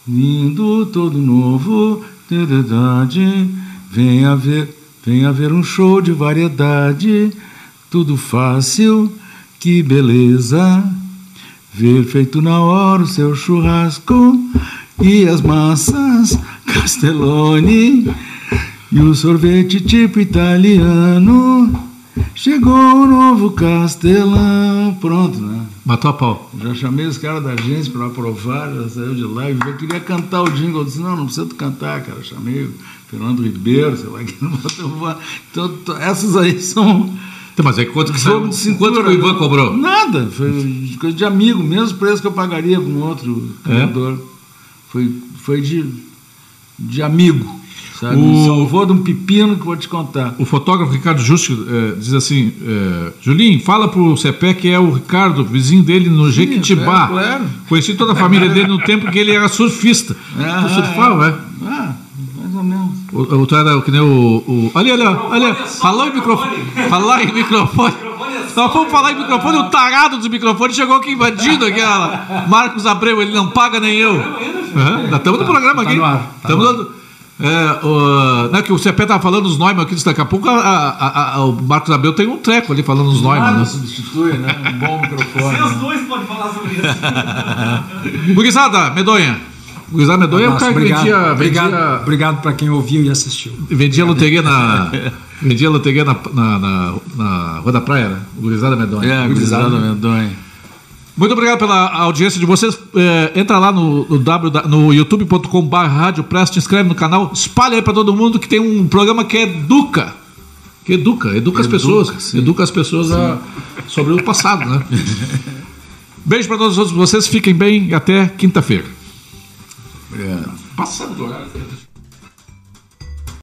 lindo, todo novo, verdade. Venha ver, venha ver um show de variedade, tudo fácil, que beleza. Ver feito na hora o seu churrasco e as massas Castellone e o sorvete tipo italiano. Chegou o novo Castelão. Pronto, né? Matou a pau. Já chamei os caras da agência para aprovar, já saiu de lá. Eu queria cantar o jingle. Eu disse: não, não precisa tu cantar, cara. Chamei Fernando Ribeiro, sei lá, que não botou. Então, essas aí são. Então, mas aí quanto que saiu? Quanto que o Ivan né? cobrou? Nada, foi coisa de amigo, mesmo preço que eu pagaria com outro É? criador. Foi, foi de, de amigo, sabe? O- Salvou de um pepino que vou te contar. O fotógrafo Ricardo Justo eh, diz assim: eh, Julinho, fala pro Cepé que é o Ricardo, vizinho dele no Jequitibá. é, claro. Conheci toda a família dele no tempo que ele era surfista. Ah, surfava, é? Ah, mais ou menos. O, o, tu era que nem o. o ali, ali, ó, ali, ó. Falou em microfone. Falar em microfone. Nós fomos falar em microfone, o tarado dos microfones chegou aqui invadindo aquela. Marcos Abreu, ele não paga nem eu. Nós estamos no programa aqui. ar, tá Estamos no ar. dando. É, o, né, que o CP estava falando os Neumann aqui, daqui a pouco a- a- a- o Marcos Abreu tem um treco ali falando os Neumann. Nada Né? substitui, né? Um bom microfone. Vocês né? dois podem falar sobre isso. Gurizada, medonha. Gurizada medonha é o cara que obrigado, vendia, obrigado, vendia, obrigado para quem ouviu e assistiu. vendia loteria na. Vendia loteria na, na, na, na Rua da Praia, né? Gurizada medonha. É, gurizada medonha. Muito obrigado pela audiência de vocês. É, entra lá no, no, w, no youtube.com.br Rádio Press, te inscreve no canal, espalha aí para todo mundo que tem um programa que educa. Que educa, educa as Educa, pessoas. sim. Educa as pessoas a- sobre o passado, né? Beijo para todos vocês, fiquem bem e até quinta-feira. Obrigado. Passando do horário.